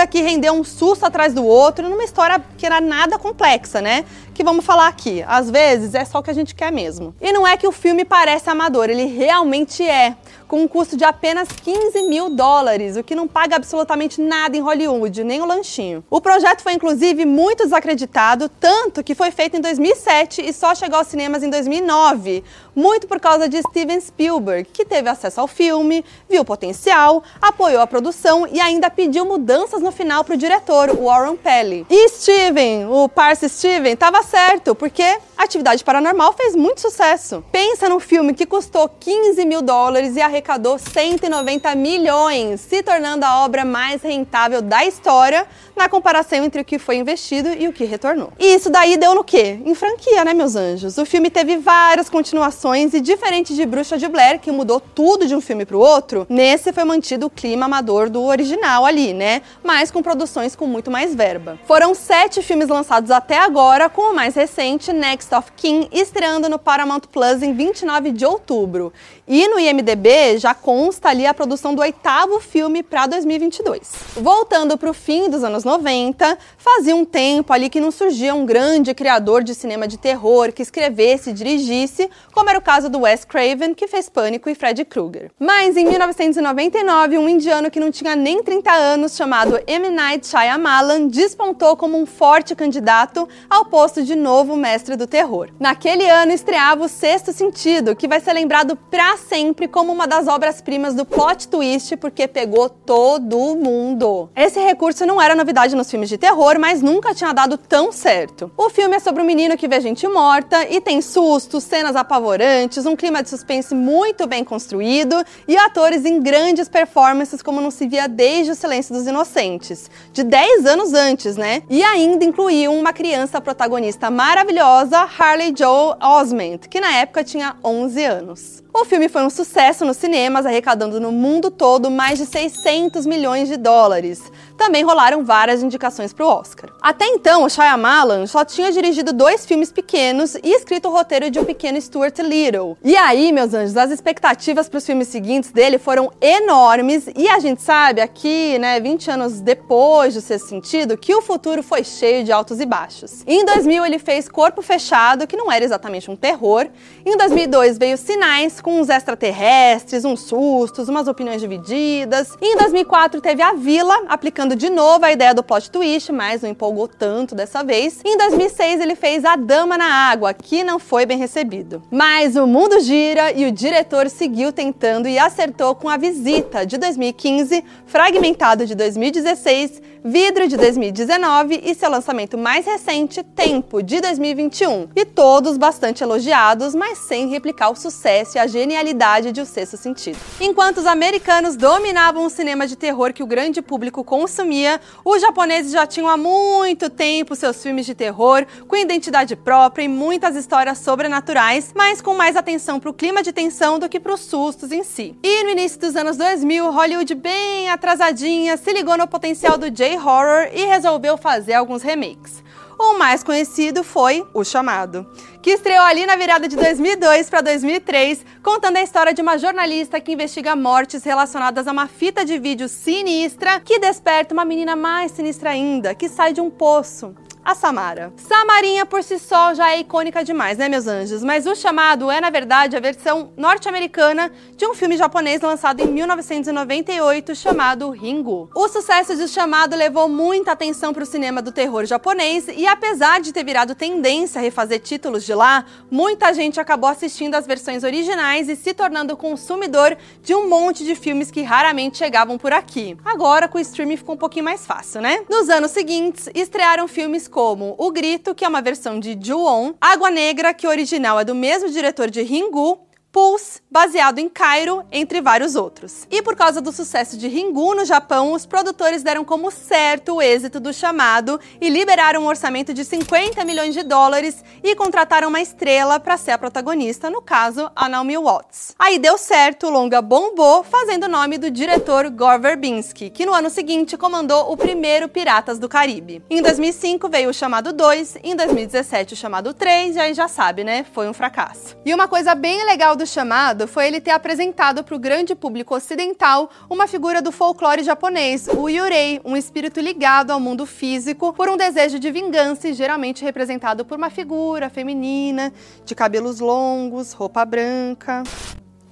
que rendeu um susto atrás do outro numa história que era nada complexa, né? Que vamos falar aqui. Às vezes é só o que a gente quer mesmo. E não é que o filme parece amador, ele realmente é com um custo de apenas 15 mil dólares, o que não paga absolutamente nada em Hollywood, nem o lanchinho. O projeto foi inclusive muito desacreditado, tanto que foi feito em 2007 e só chegou aos cinemas em 2009, muito por causa de Steven Spielberg, que teve acesso ao filme, viu o potencial, apoiou a produção e ainda pediu mudanças no final para o diretor, Warren Pelly. E Steven, o Parse Steven, estava certo, porque Atividade Paranormal fez muito sucesso. Pensa num filme que custou 15 mil dólares e arrecadou 190 milhões, se tornando a obra mais rentável da história na comparação entre o que foi investido e o que retornou. E isso daí deu no quê? Em franquia, né, meus anjos? O filme teve várias continuações e diferente de Bruxa de Blair, que mudou tudo de um filme para o outro, nesse foi mantido o clima amador do original ali, né? Mas com produções com muito mais verba. Foram sete filmes lançados até agora, com o mais recente, Next of Kin, estreando no Paramount Plus em 29 de outubro. E no IMDB já consta ali a produção do oitavo filme para 2022. Voltando para o fim dos anos 90, fazia um tempo ali que não surgia um grande criador de cinema de terror que escrevesse e dirigisse, como era o caso do Wes Craven, que fez Pânico e Freddy Krueger. Mas em 1999, um indiano que não tinha nem 30 anos, chamado M. Night Shyamalan, despontou como um forte candidato ao posto de novo mestre do terror. Naquele ano estreava o Sexto Sentido, que vai ser lembrado para sempre como uma das obras-primas do plot twist, porque pegou todo mundo. Esse recurso não era novidade nos filmes de terror, mas nunca tinha dado tão certo. O filme é sobre um menino que vê gente morta e tem sustos, cenas apavorantes, um clima de suspense muito bem construído e atores em grandes performances como não se via desde O Silêncio dos Inocentes, de 10 anos antes, né? E ainda incluiu uma criança protagonista maravilhosa, Harley Joe Osment, que na época tinha 11 anos. O filme foi um sucesso nos cinemas, arrecadando no mundo todo mais de 600 milhões de dólares. Também rolaram várias indicações para o Oscar. Até então, o Shyamalan só tinha dirigido dois filmes pequenos e escrito o roteiro de um pequeno Stuart Little. E aí, meus anjos, as expectativas para os filmes seguintes dele foram enormes e a gente sabe aqui, né, 20 anos depois do Sexto Sentido, que o futuro foi cheio de altos e baixos. Em 2000 ele fez Corpo Fechado, que não era exatamente um terror. Em 2002 veio Sinais com uns extraterrestres, uns sustos, umas opiniões divididas. E em 2004 teve A Vila, aplicando de novo a ideia do plot twist, mas não empolgou tanto dessa vez. Em 2006 ele fez A Dama na Água, que não foi bem recebido. Mas o mundo gira e o diretor seguiu tentando e acertou com A Visita, de 2015, Fragmentado, de 2016, Vidro, de 2019 e seu lançamento mais recente, Tempo, de 2021. E todos bastante elogiados, mas sem replicar o sucesso e a genialidade de O Sexto Sentido. Enquanto os americanos dominavam o cinema de terror que o grande público consumia, os japoneses já tinham há muito tempo seus filmes de terror, com identidade própria e muitas histórias sobrenaturais, mas com mais atenção para o clima de tensão do que para os sustos em si. E no início dos anos 2000, Hollywood bem atrasadinha se ligou no potencial do J-horror e resolveu fazer alguns remakes. O mais conhecido foi O Chamado, que estreou ali na virada de 2002 para 2003, contando a história de uma jornalista que investiga mortes relacionadas a uma fita de vídeo sinistra que desperta uma menina mais sinistra ainda, que sai de um poço a Samara. Samarinha por si só já é icônica demais, né, meus anjos? Mas o chamado é, na verdade, a versão norte-americana de um filme japonês lançado em 1998 chamado Ringu. O sucesso de Chamado levou muita atenção para o cinema do terror japonês e, apesar de ter virado tendência a refazer títulos de lá, muita gente acabou assistindo as versões originais e se tornando consumidor de um monte de filmes que raramente chegavam por aqui. Agora, com o streaming ficou um pouquinho mais fácil, né? Nos anos seguintes, estrearam filmes como O Grito, que é uma versão de Ju-on, Água Negra, que o original é do mesmo diretor de Ringu, Pulse, baseado em Cairo, entre vários outros. E por causa do sucesso de Ringu no Japão, os produtores deram como certo o êxito do chamado e liberaram um orçamento de 50 milhões de dólares e contrataram uma estrela para ser a protagonista, no caso, a Naomi Watts. Aí deu certo, o longa bombou, fazendo o nome do diretor Gore Verbinski, que no ano seguinte comandou o primeiro Piratas do Caribe. Em 2005 veio o chamado 2, em 2017 o chamado 3, e aí já sabe, né? Foi um fracasso. E uma coisa bem legal do chamado foi ele ter apresentado para o grande público ocidental uma figura do folclore japonês, o Yurei, um espírito ligado ao mundo físico por um desejo de vingança e geralmente representado por uma figura feminina, de cabelos longos, roupa branca.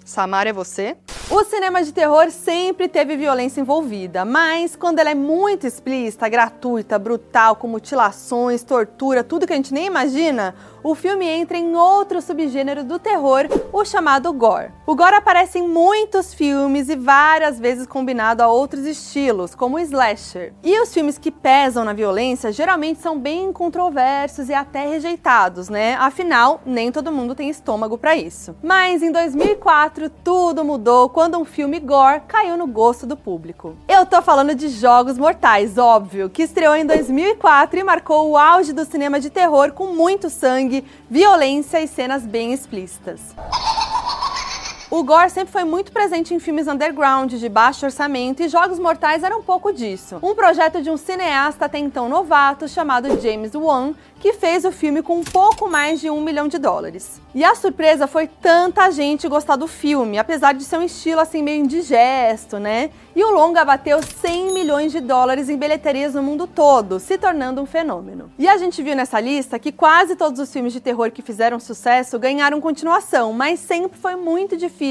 Samara é você? O cinema de terror sempre teve violência envolvida, mas quando ela é muito explícita, gratuita, brutal, com mutilações, tortura, tudo que a gente nem imagina, o filme entra em outro subgênero do terror, o chamado gore. O gore aparece em muitos filmes e várias vezes combinado a outros estilos, como o slasher. E os filmes que pesam na violência geralmente são bem controversos e até rejeitados, né? Afinal, nem todo mundo tem estômago para isso. Mas em 2004 tudo mudou quando um filme gore caiu no gosto do público. Eu tô falando de Jogos Mortais, óbvio, que estreou em 2004 e marcou o auge do cinema de terror com muito sangue violência e cenas bem explícitas. O gore sempre foi muito presente em filmes underground, de baixo orçamento, e Jogos Mortais era um pouco disso. Um projeto de um cineasta até então novato chamado James Wan, que fez o filme com um pouco mais de um milhão de dólares. E a surpresa foi tanta gente gostar do filme, apesar de ser um estilo assim meio indigesto, né? E o longa bateu 100 milhões de dólares em bilheterias no mundo todo, se tornando um fenômeno. E a gente viu nessa lista que quase todos os filmes de terror que fizeram sucesso ganharam continuação, mas sempre foi muito difícil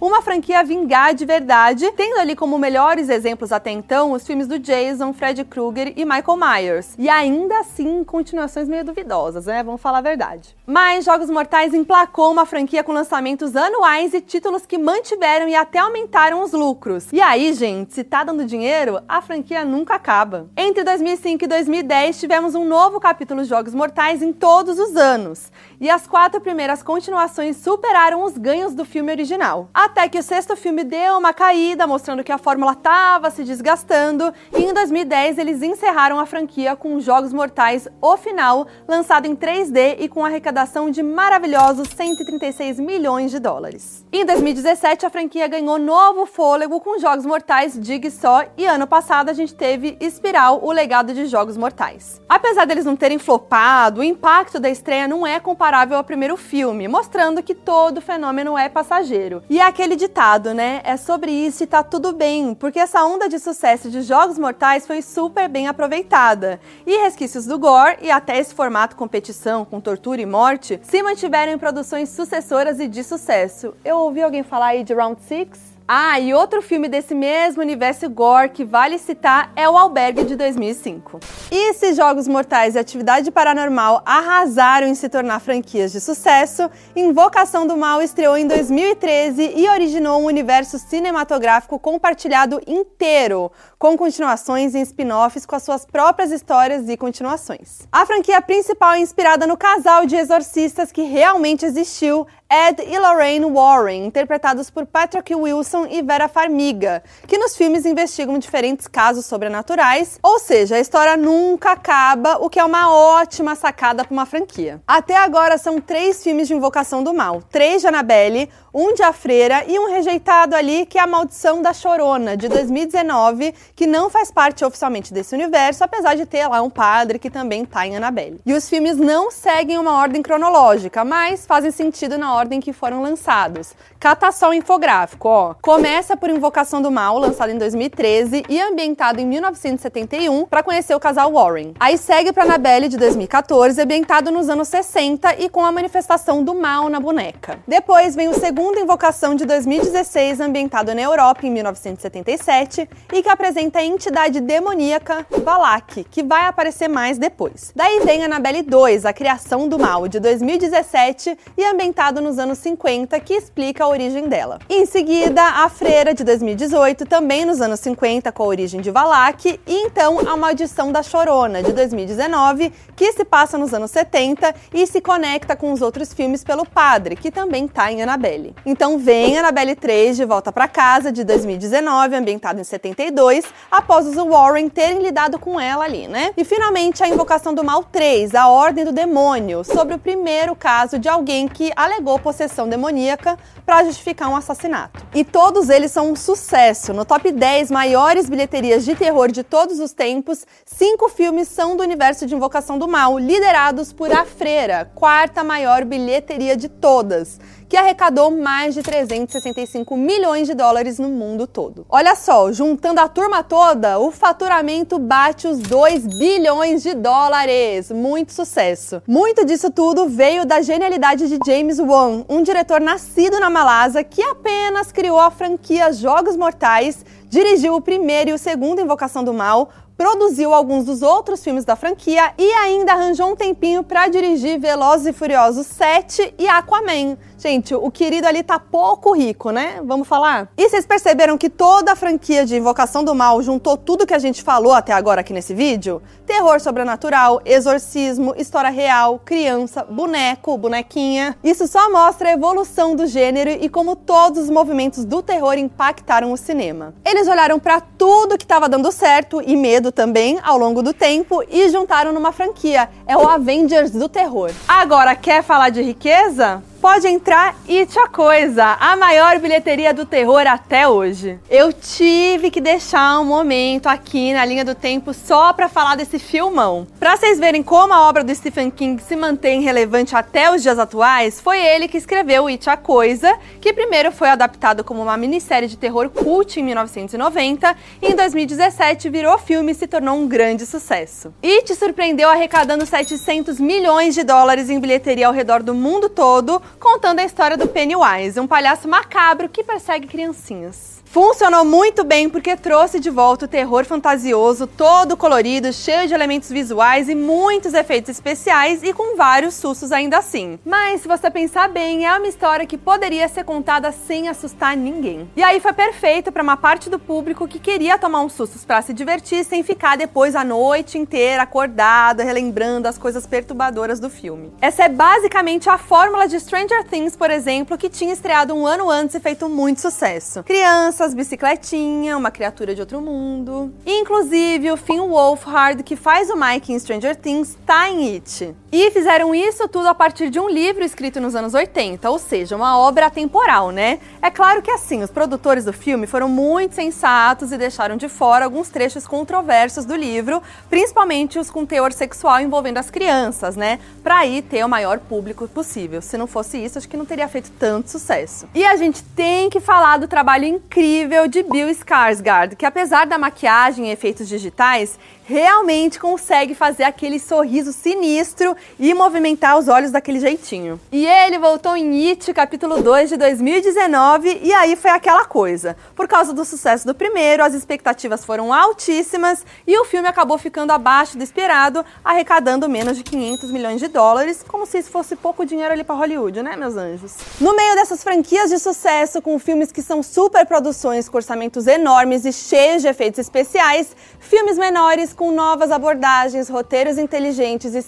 uma franquia vingar de verdade, tendo ali como melhores exemplos até então os filmes do Jason, Freddy Krueger e Michael Myers. E ainda assim, continuações meio duvidosas, né? Vamos falar a verdade. Mas Jogos Mortais emplacou uma franquia com lançamentos anuais e títulos que mantiveram e até aumentaram os lucros. E aí, gente, se tá dando dinheiro, a franquia nunca acaba. Entre 2005 e 2010, tivemos um novo capítulo de Jogos Mortais em todos os anos. E as quatro primeiras continuações superaram os ganhos do filme original. Até que o sexto filme deu uma caída, mostrando que a fórmula estava se desgastando, e em 2010 eles encerraram a franquia com Jogos Mortais, o final, lançado em 3D e com arrecadação de maravilhosos 136 milhões de dólares. Em 2017, a franquia ganhou novo fôlego com Jogos Mortais, Jigsaw, e ano passado a gente teve Espiral, o legado de Jogos Mortais. Apesar deles não terem flopado, o impacto da estreia não é comparável ao primeiro filme, mostrando que todo fenômeno é passageiro. E é aquele ditado, né? É sobre isso e tá tudo bem, porque essa onda de sucesso de Jogos Mortais foi super bem aproveitada. E resquícios do gore e até esse formato competição com tortura e morte se mantiveram em produções sucessoras e de sucesso. Eu ouvi alguém falar aí de Round 6? Ah, e outro filme desse mesmo universo gore que vale citar é O Albergue de 2005. E se Jogos Mortais e Atividade Paranormal arrasaram em se tornar franquias de sucesso, Invocação do Mal estreou em 2013 e originou um universo cinematográfico compartilhado inteiro, com continuações e spin-offs com as suas próprias histórias e continuações. A franquia principal é inspirada no casal de exorcistas que realmente existiu, Ed e Lorraine Warren, interpretados por Patrick Wilson e Vera Farmiga, que nos filmes investigam diferentes casos sobrenaturais, ou seja, a história nunca acaba, o que é uma ótima sacada para uma franquia. Até agora são três filmes de Invocação do Mal, três de Annabelle, um de A Freira e um rejeitado ali que é A Maldição da Chorona, de 2019, que não faz parte oficialmente desse universo, apesar de ter lá um padre que também tá em Annabelle. E os filmes não seguem uma ordem cronológica, mas fazem sentido na ordem que foram lançados. Cata só o infográfico, ó. Começa por Invocação do Mal, lançado em 2013 e ambientado em 1971, para conhecer o casal Warren. Aí segue para Annabelle de 2014, ambientado nos anos 60 e com a manifestação do mal na boneca. Depois vem o segundo Invocação de 2016, ambientado na Europa em 1977 e que apresenta a entidade demoníaca Valak, que vai aparecer mais depois. Daí vem Annabelle 2, a criação do mal, de 2017 e ambientado nos anos 50, que explica a origem dela. Em seguida, A Freira, de 2018, também nos anos 50, com a origem de Valak, e então A Maldição da Chorona, de 2019, que se passa nos anos 70 e se conecta com os outros filmes pelo padre, que também tá em Annabelle. Então vem Annabelle 3 de Volta para Casa, de 2019, ambientado em 72, após os Warren terem lidado com ela ali, né? E finalmente A Invocação do Mal 3, A Ordem do Demônio, sobre o primeiro caso de alguém que alegou possessão demoníaca para justificar um assassinato. E todos eles são um sucesso. No top 10 maiores bilheterias de terror de todos os tempos, cinco filmes são do universo de Invocação do Mal, liderados por A Freira, quarta maior bilheteria de todas que arrecadou mais de 365 milhões de dólares no mundo todo. Olha só, juntando a turma toda, o faturamento bate os 2 bilhões de dólares. Muito sucesso. Muito disso tudo veio da genialidade de James Wan, um diretor nascido na Malásia que apenas criou a franquia Jogos Mortais, dirigiu o primeiro e o segundo Invocação do Mal, produziu alguns dos outros filmes da franquia e ainda arranjou um tempinho para dirigir Velozes e Furiosos 7 e Aquaman. Gente, o querido ali tá pouco rico, né? Vamos falar? E vocês perceberam que toda a franquia de Invocação do Mal juntou tudo que a gente falou até agora aqui nesse vídeo? Terror sobrenatural, exorcismo, história real, criança, boneco, bonequinha. Isso só mostra a evolução do gênero e como todos os movimentos do terror impactaram o cinema. Eles olharam para tudo que estava dando certo e medo também ao longo do tempo e juntaram numa franquia. É o Avengers do terror. Agora, quer falar de riqueza? Pode entrar It a Coisa, a maior bilheteria do terror até hoje. Eu tive que deixar um momento aqui na linha do tempo só para falar desse filmão. Pra vocês verem como a obra do Stephen King se mantém relevante até os dias atuais, foi ele que escreveu It a Coisa, que primeiro foi adaptado como uma minissérie de terror cult em 1990 e em 2017 virou filme e se tornou um grande sucesso. It surpreendeu arrecadando 700 milhões de dólares em bilheteria ao redor do mundo todo, contando a história do Pennywise, um palhaço macabro que persegue criancinhas. Funcionou muito bem porque trouxe de volta o terror fantasioso, todo colorido, cheio de elementos visuais e muitos efeitos especiais e com vários sustos ainda assim. Mas se você pensar bem, é uma história que poderia ser contada sem assustar ninguém. E aí foi perfeito para uma parte do público que queria tomar uns sustos para se divertir sem ficar depois a noite inteira acordado, relembrando as coisas perturbadoras do filme. Essa é basicamente a fórmula de Stranger Things, por exemplo, que tinha estreado um ano antes e feito muito sucesso. Crianças suas bicicletinhas, uma criatura de outro mundo. Inclusive, o Finn Wolfhard, que faz o Mike em Stranger Things, tá em It. E fizeram isso tudo a partir de um livro escrito nos anos 80, ou seja, uma obra atemporal, né? É claro que assim, os produtores do filme foram muito sensatos e deixaram de fora alguns trechos controversos do livro, principalmente os com teor sexual envolvendo as crianças, né? Pra aí ter o maior público possível. Se não fosse isso, acho que não teria feito tanto sucesso. E a gente tem que falar do trabalho incrível de Bill Skarsgård, que apesar da maquiagem e efeitos digitais, realmente consegue fazer aquele sorriso sinistro e movimentar os olhos daquele jeitinho. E ele voltou em It, capítulo 2 de 2019, e aí foi aquela coisa. Por causa do sucesso do primeiro, as expectativas foram altíssimas e o filme acabou ficando abaixo do esperado, arrecadando menos de 500 milhões de dólares, como se isso fosse pouco dinheiro ali para Hollywood, né, meus anjos? No meio dessas franquias de sucesso, com filmes que são super produções com orçamentos enormes e cheios de efeitos especiais, filmes menores com novas abordagens, roteiros inteligentes e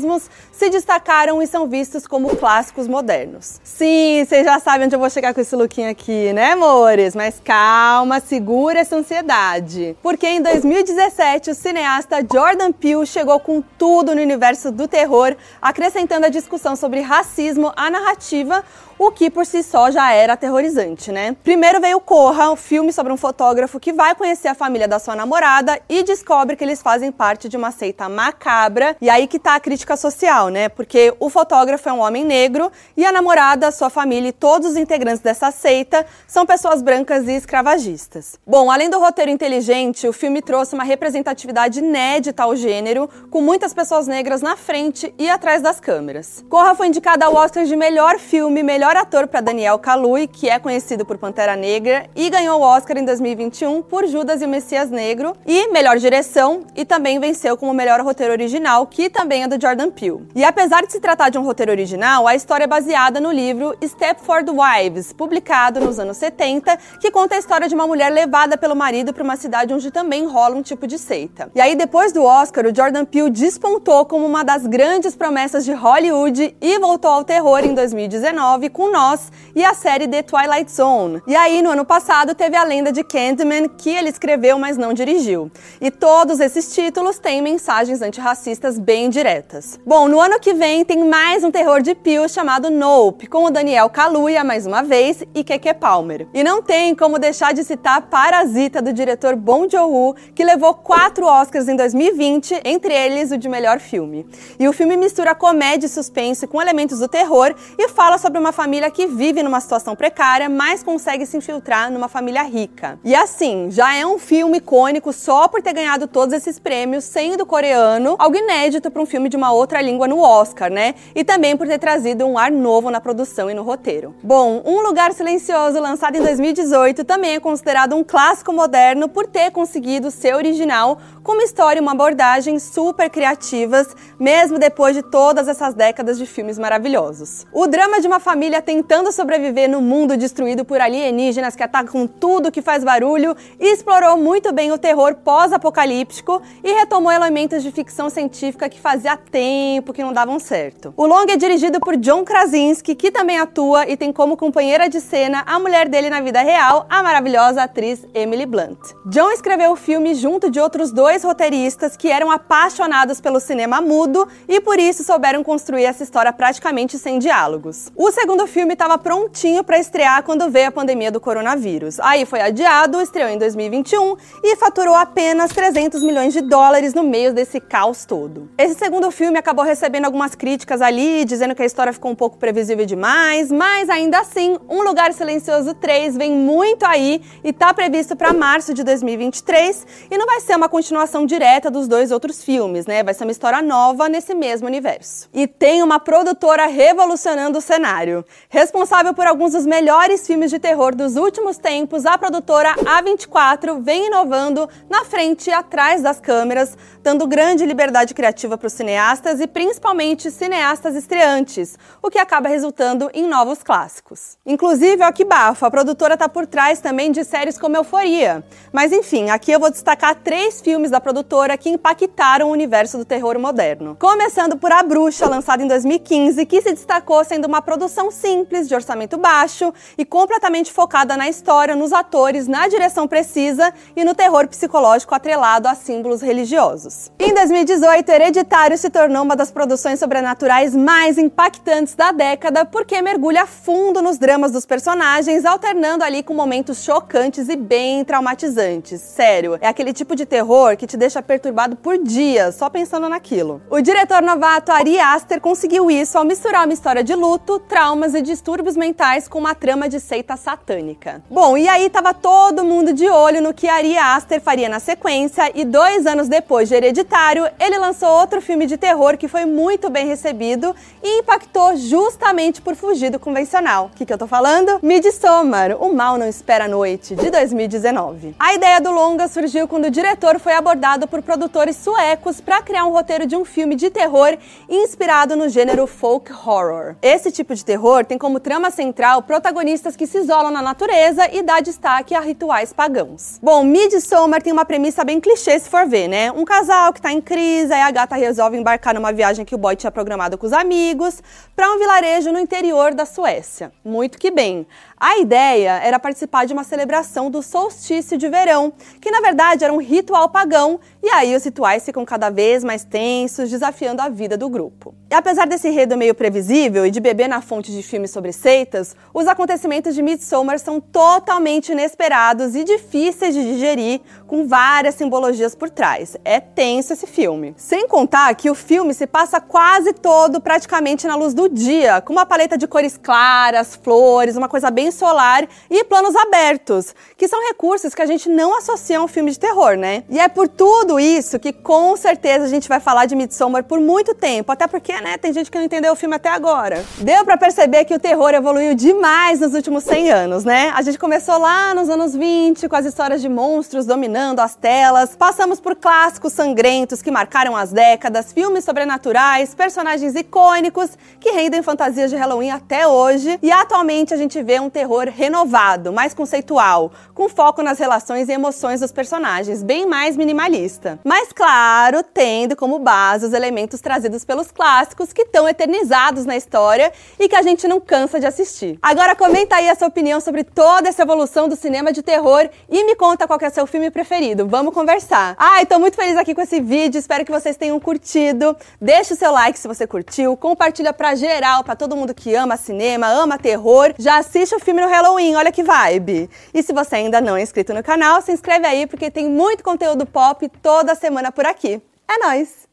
simbolismos, se destacaram e são vistos como clássicos modernos. Sim, vocês já sabem onde eu vou chegar com esse lookinho aqui, né, amores? Mas calma, segura essa ansiedade. Porque em 2017, o cineasta Jordan Peele chegou com tudo no universo do terror, acrescentando a discussão sobre racismo à narrativa, o que por si só já era aterrorizante, né? Primeiro veio Corra, o um filme sobre um fotógrafo que vai conhecer a família da sua namorada e descobre que eles fazem parte de uma seita macabra. E aí que tá a crítica social, né? Porque o fotógrafo é um homem negro e a namorada, sua família e todos os integrantes dessa seita são pessoas brancas e escravagistas. Bom, além do roteiro inteligente, o filme trouxe uma representatividade inédita ao gênero, com muitas pessoas negras na frente e atrás das câmeras. Corra foi indicada ao Oscar de melhor filme, melhor melhor ator para Daniel Kaluuya, que é conhecido por Pantera Negra e ganhou o Oscar em 2021 por Judas e o Messias Negro, e melhor direção, e também venceu como melhor roteiro original, que também é do Jordan Peele. E apesar de se tratar de um roteiro original, a história é baseada no livro Stepford Wives, publicado nos anos 70, que conta a história de uma mulher levada pelo marido para uma cidade onde também rola um tipo de seita. E aí, depois do Oscar, o Jordan Peele despontou como uma das grandes promessas de Hollywood e voltou ao terror em 2019 com Nós e a série The Twilight Zone. E aí, no ano passado, teve a lenda de Candyman, que ele escreveu, mas não dirigiu. E todos esses títulos têm mensagens antirracistas bem diretas. Bom, no ano que vem tem mais um terror de Peele chamado Nope, com o Daniel Kaluuya mais uma vez e Keke Palmer. E não tem como deixar de citar Parasita do diretor Bong Joon-ho, que levou quatro Oscars em 2020, entre eles o de melhor filme. E o filme mistura comédia e suspense com elementos do terror e fala sobre uma família família que vive numa situação precária, mas consegue se infiltrar numa família rica. E assim, já é um filme icônico só por ter ganhado todos esses prêmios, sendo coreano, algo inédito para um filme de uma outra língua no Oscar, né? E também por ter trazido um ar novo na produção e no roteiro. Bom, Um Lugar Silencioso, lançado em 2018, também é considerado um clássico moderno por ter conseguido ser original, com uma história e uma abordagem super criativas, mesmo depois de todas essas décadas de filmes maravilhosos. O drama de uma família tentando sobreviver no mundo destruído por alienígenas que atacam tudo que faz barulho, explorou muito bem o terror pós-apocalíptico e retomou elementos de ficção científica que fazia tempo que não davam certo. O longa é dirigido por John Krasinski, que também atua e tem como companheira de cena a mulher dele na vida real, a maravilhosa atriz Emily Blunt. John escreveu o filme junto de outros dois roteiristas que eram apaixonados pelo cinema mudo e por isso souberam construir essa história praticamente sem diálogos. O segundo filme estava prontinho para estrear quando veio a pandemia do coronavírus. Aí foi adiado, estreou em 2021 e faturou apenas 300 milhões de dólares no meio desse caos todo. Esse segundo filme acabou recebendo algumas críticas ali, dizendo que a história ficou um pouco previsível demais, mas ainda assim, Um Lugar Silencioso 3 vem muito aí e está previsto para março de 2023 e não vai ser uma continuação direta dos dois outros filmes, né? Vai ser uma história nova nesse mesmo universo. E tem uma produtora revolucionando o cenário. Responsável por alguns dos melhores filmes de terror dos últimos tempos, a produtora A24 vem inovando na frente e atrás das câmeras, dando grande liberdade criativa para os cineastas e principalmente cineastas estreantes, o que acaba resultando em novos clássicos. Inclusive, ó que bafo, a produtora está por trás também de séries como Euforia. Mas enfim, aqui eu vou destacar três filmes da produtora que impactaram o universo do terror moderno. Começando por A Bruxa, lançada em 2015, que se destacou sendo uma produção simples, de orçamento baixo e completamente focada na história, nos atores, na direção precisa e no terror psicológico atrelado a símbolos religiosos. Em 2018, Hereditário se tornou uma das produções sobrenaturais mais impactantes da década porque mergulha fundo nos dramas dos personagens, alternando ali com momentos chocantes e bem traumatizantes. Sério, é aquele tipo de terror que te deixa perturbado por dias só pensando naquilo. O diretor novato Ari Aster conseguiu isso ao misturar uma história de luto, traumas e distúrbios mentais com uma trama de seita satânica. Bom, e aí tava todo mundo de olho no que Ari Aster faria na sequência e dois anos depois de Hereditário, ele lançou outro filme de terror que foi muito bem recebido e impactou justamente por fugir do convencional. O que, que eu tô falando? Midsommar, O Mal Não Espera a Noite, de 2019. A ideia do longa surgiu quando o diretor foi abordado por produtores suecos para criar um roteiro de um filme de terror inspirado no gênero folk horror. Esse tipo de terror tem como trama central protagonistas que se isolam na natureza e dá destaque a rituais pagãos. Bom, Midsommar tem uma premissa bem clichê se for ver, né? Um casal que tá em crise, aí a gata resolve embarcar numa viagem que o boy tinha programado com os amigos para um vilarejo no interior da Suécia. Muito que bem. A ideia era participar de uma celebração do solstício de verão, que na verdade era um ritual pagão, e aí os rituais ficam cada vez mais tensos, desafiando a vida do grupo. E apesar desse enredo meio previsível e de beber na fonte de filmes sobre seitas, os acontecimentos de Midsommar são totalmente inesperados e difíceis de digerir, com várias simbologias por trás. É tenso esse filme. Sem contar que o filme se passa quase todo praticamente na luz do dia, com uma paleta de cores claras, flores, uma coisa bem solar e planos abertos, que são recursos que a gente não associa a um filme de terror, né? E é por tudo isso que com certeza a gente vai falar de Midsommar por muito tempo, até porque, né, tem gente que não entendeu o filme até agora. Deu para perceber que o terror evoluiu demais nos últimos 100 anos, né? A gente começou lá nos anos 20 com as histórias de monstros dominando as telas, passamos por clássicos sangrentos que marcaram as décadas, filmes sobrenaturais, personagens icônicos que rendem fantasias de Halloween até hoje, e atualmente a gente vê um terror renovado, mais conceitual, com foco nas relações e emoções dos personagens, bem mais minimalista. Mas claro, tendo como base os elementos trazidos pelos clássicos que estão eternizados na história e que a gente não cansa de assistir. Agora comenta aí a sua opinião sobre toda essa evolução do cinema de terror e me conta qual é seu filme preferido. Vamos conversar. Ai, tô muito feliz aqui com esse vídeo, espero que vocês tenham curtido. Deixa o seu like se você curtiu, compartilha pra geral, pra todo mundo que ama cinema, ama terror. Já assiste o filme no Halloween, olha que vibe. E se você ainda não é inscrito no canal, se inscreve aí porque tem muito conteúdo pop toda semana por aqui. É nóis!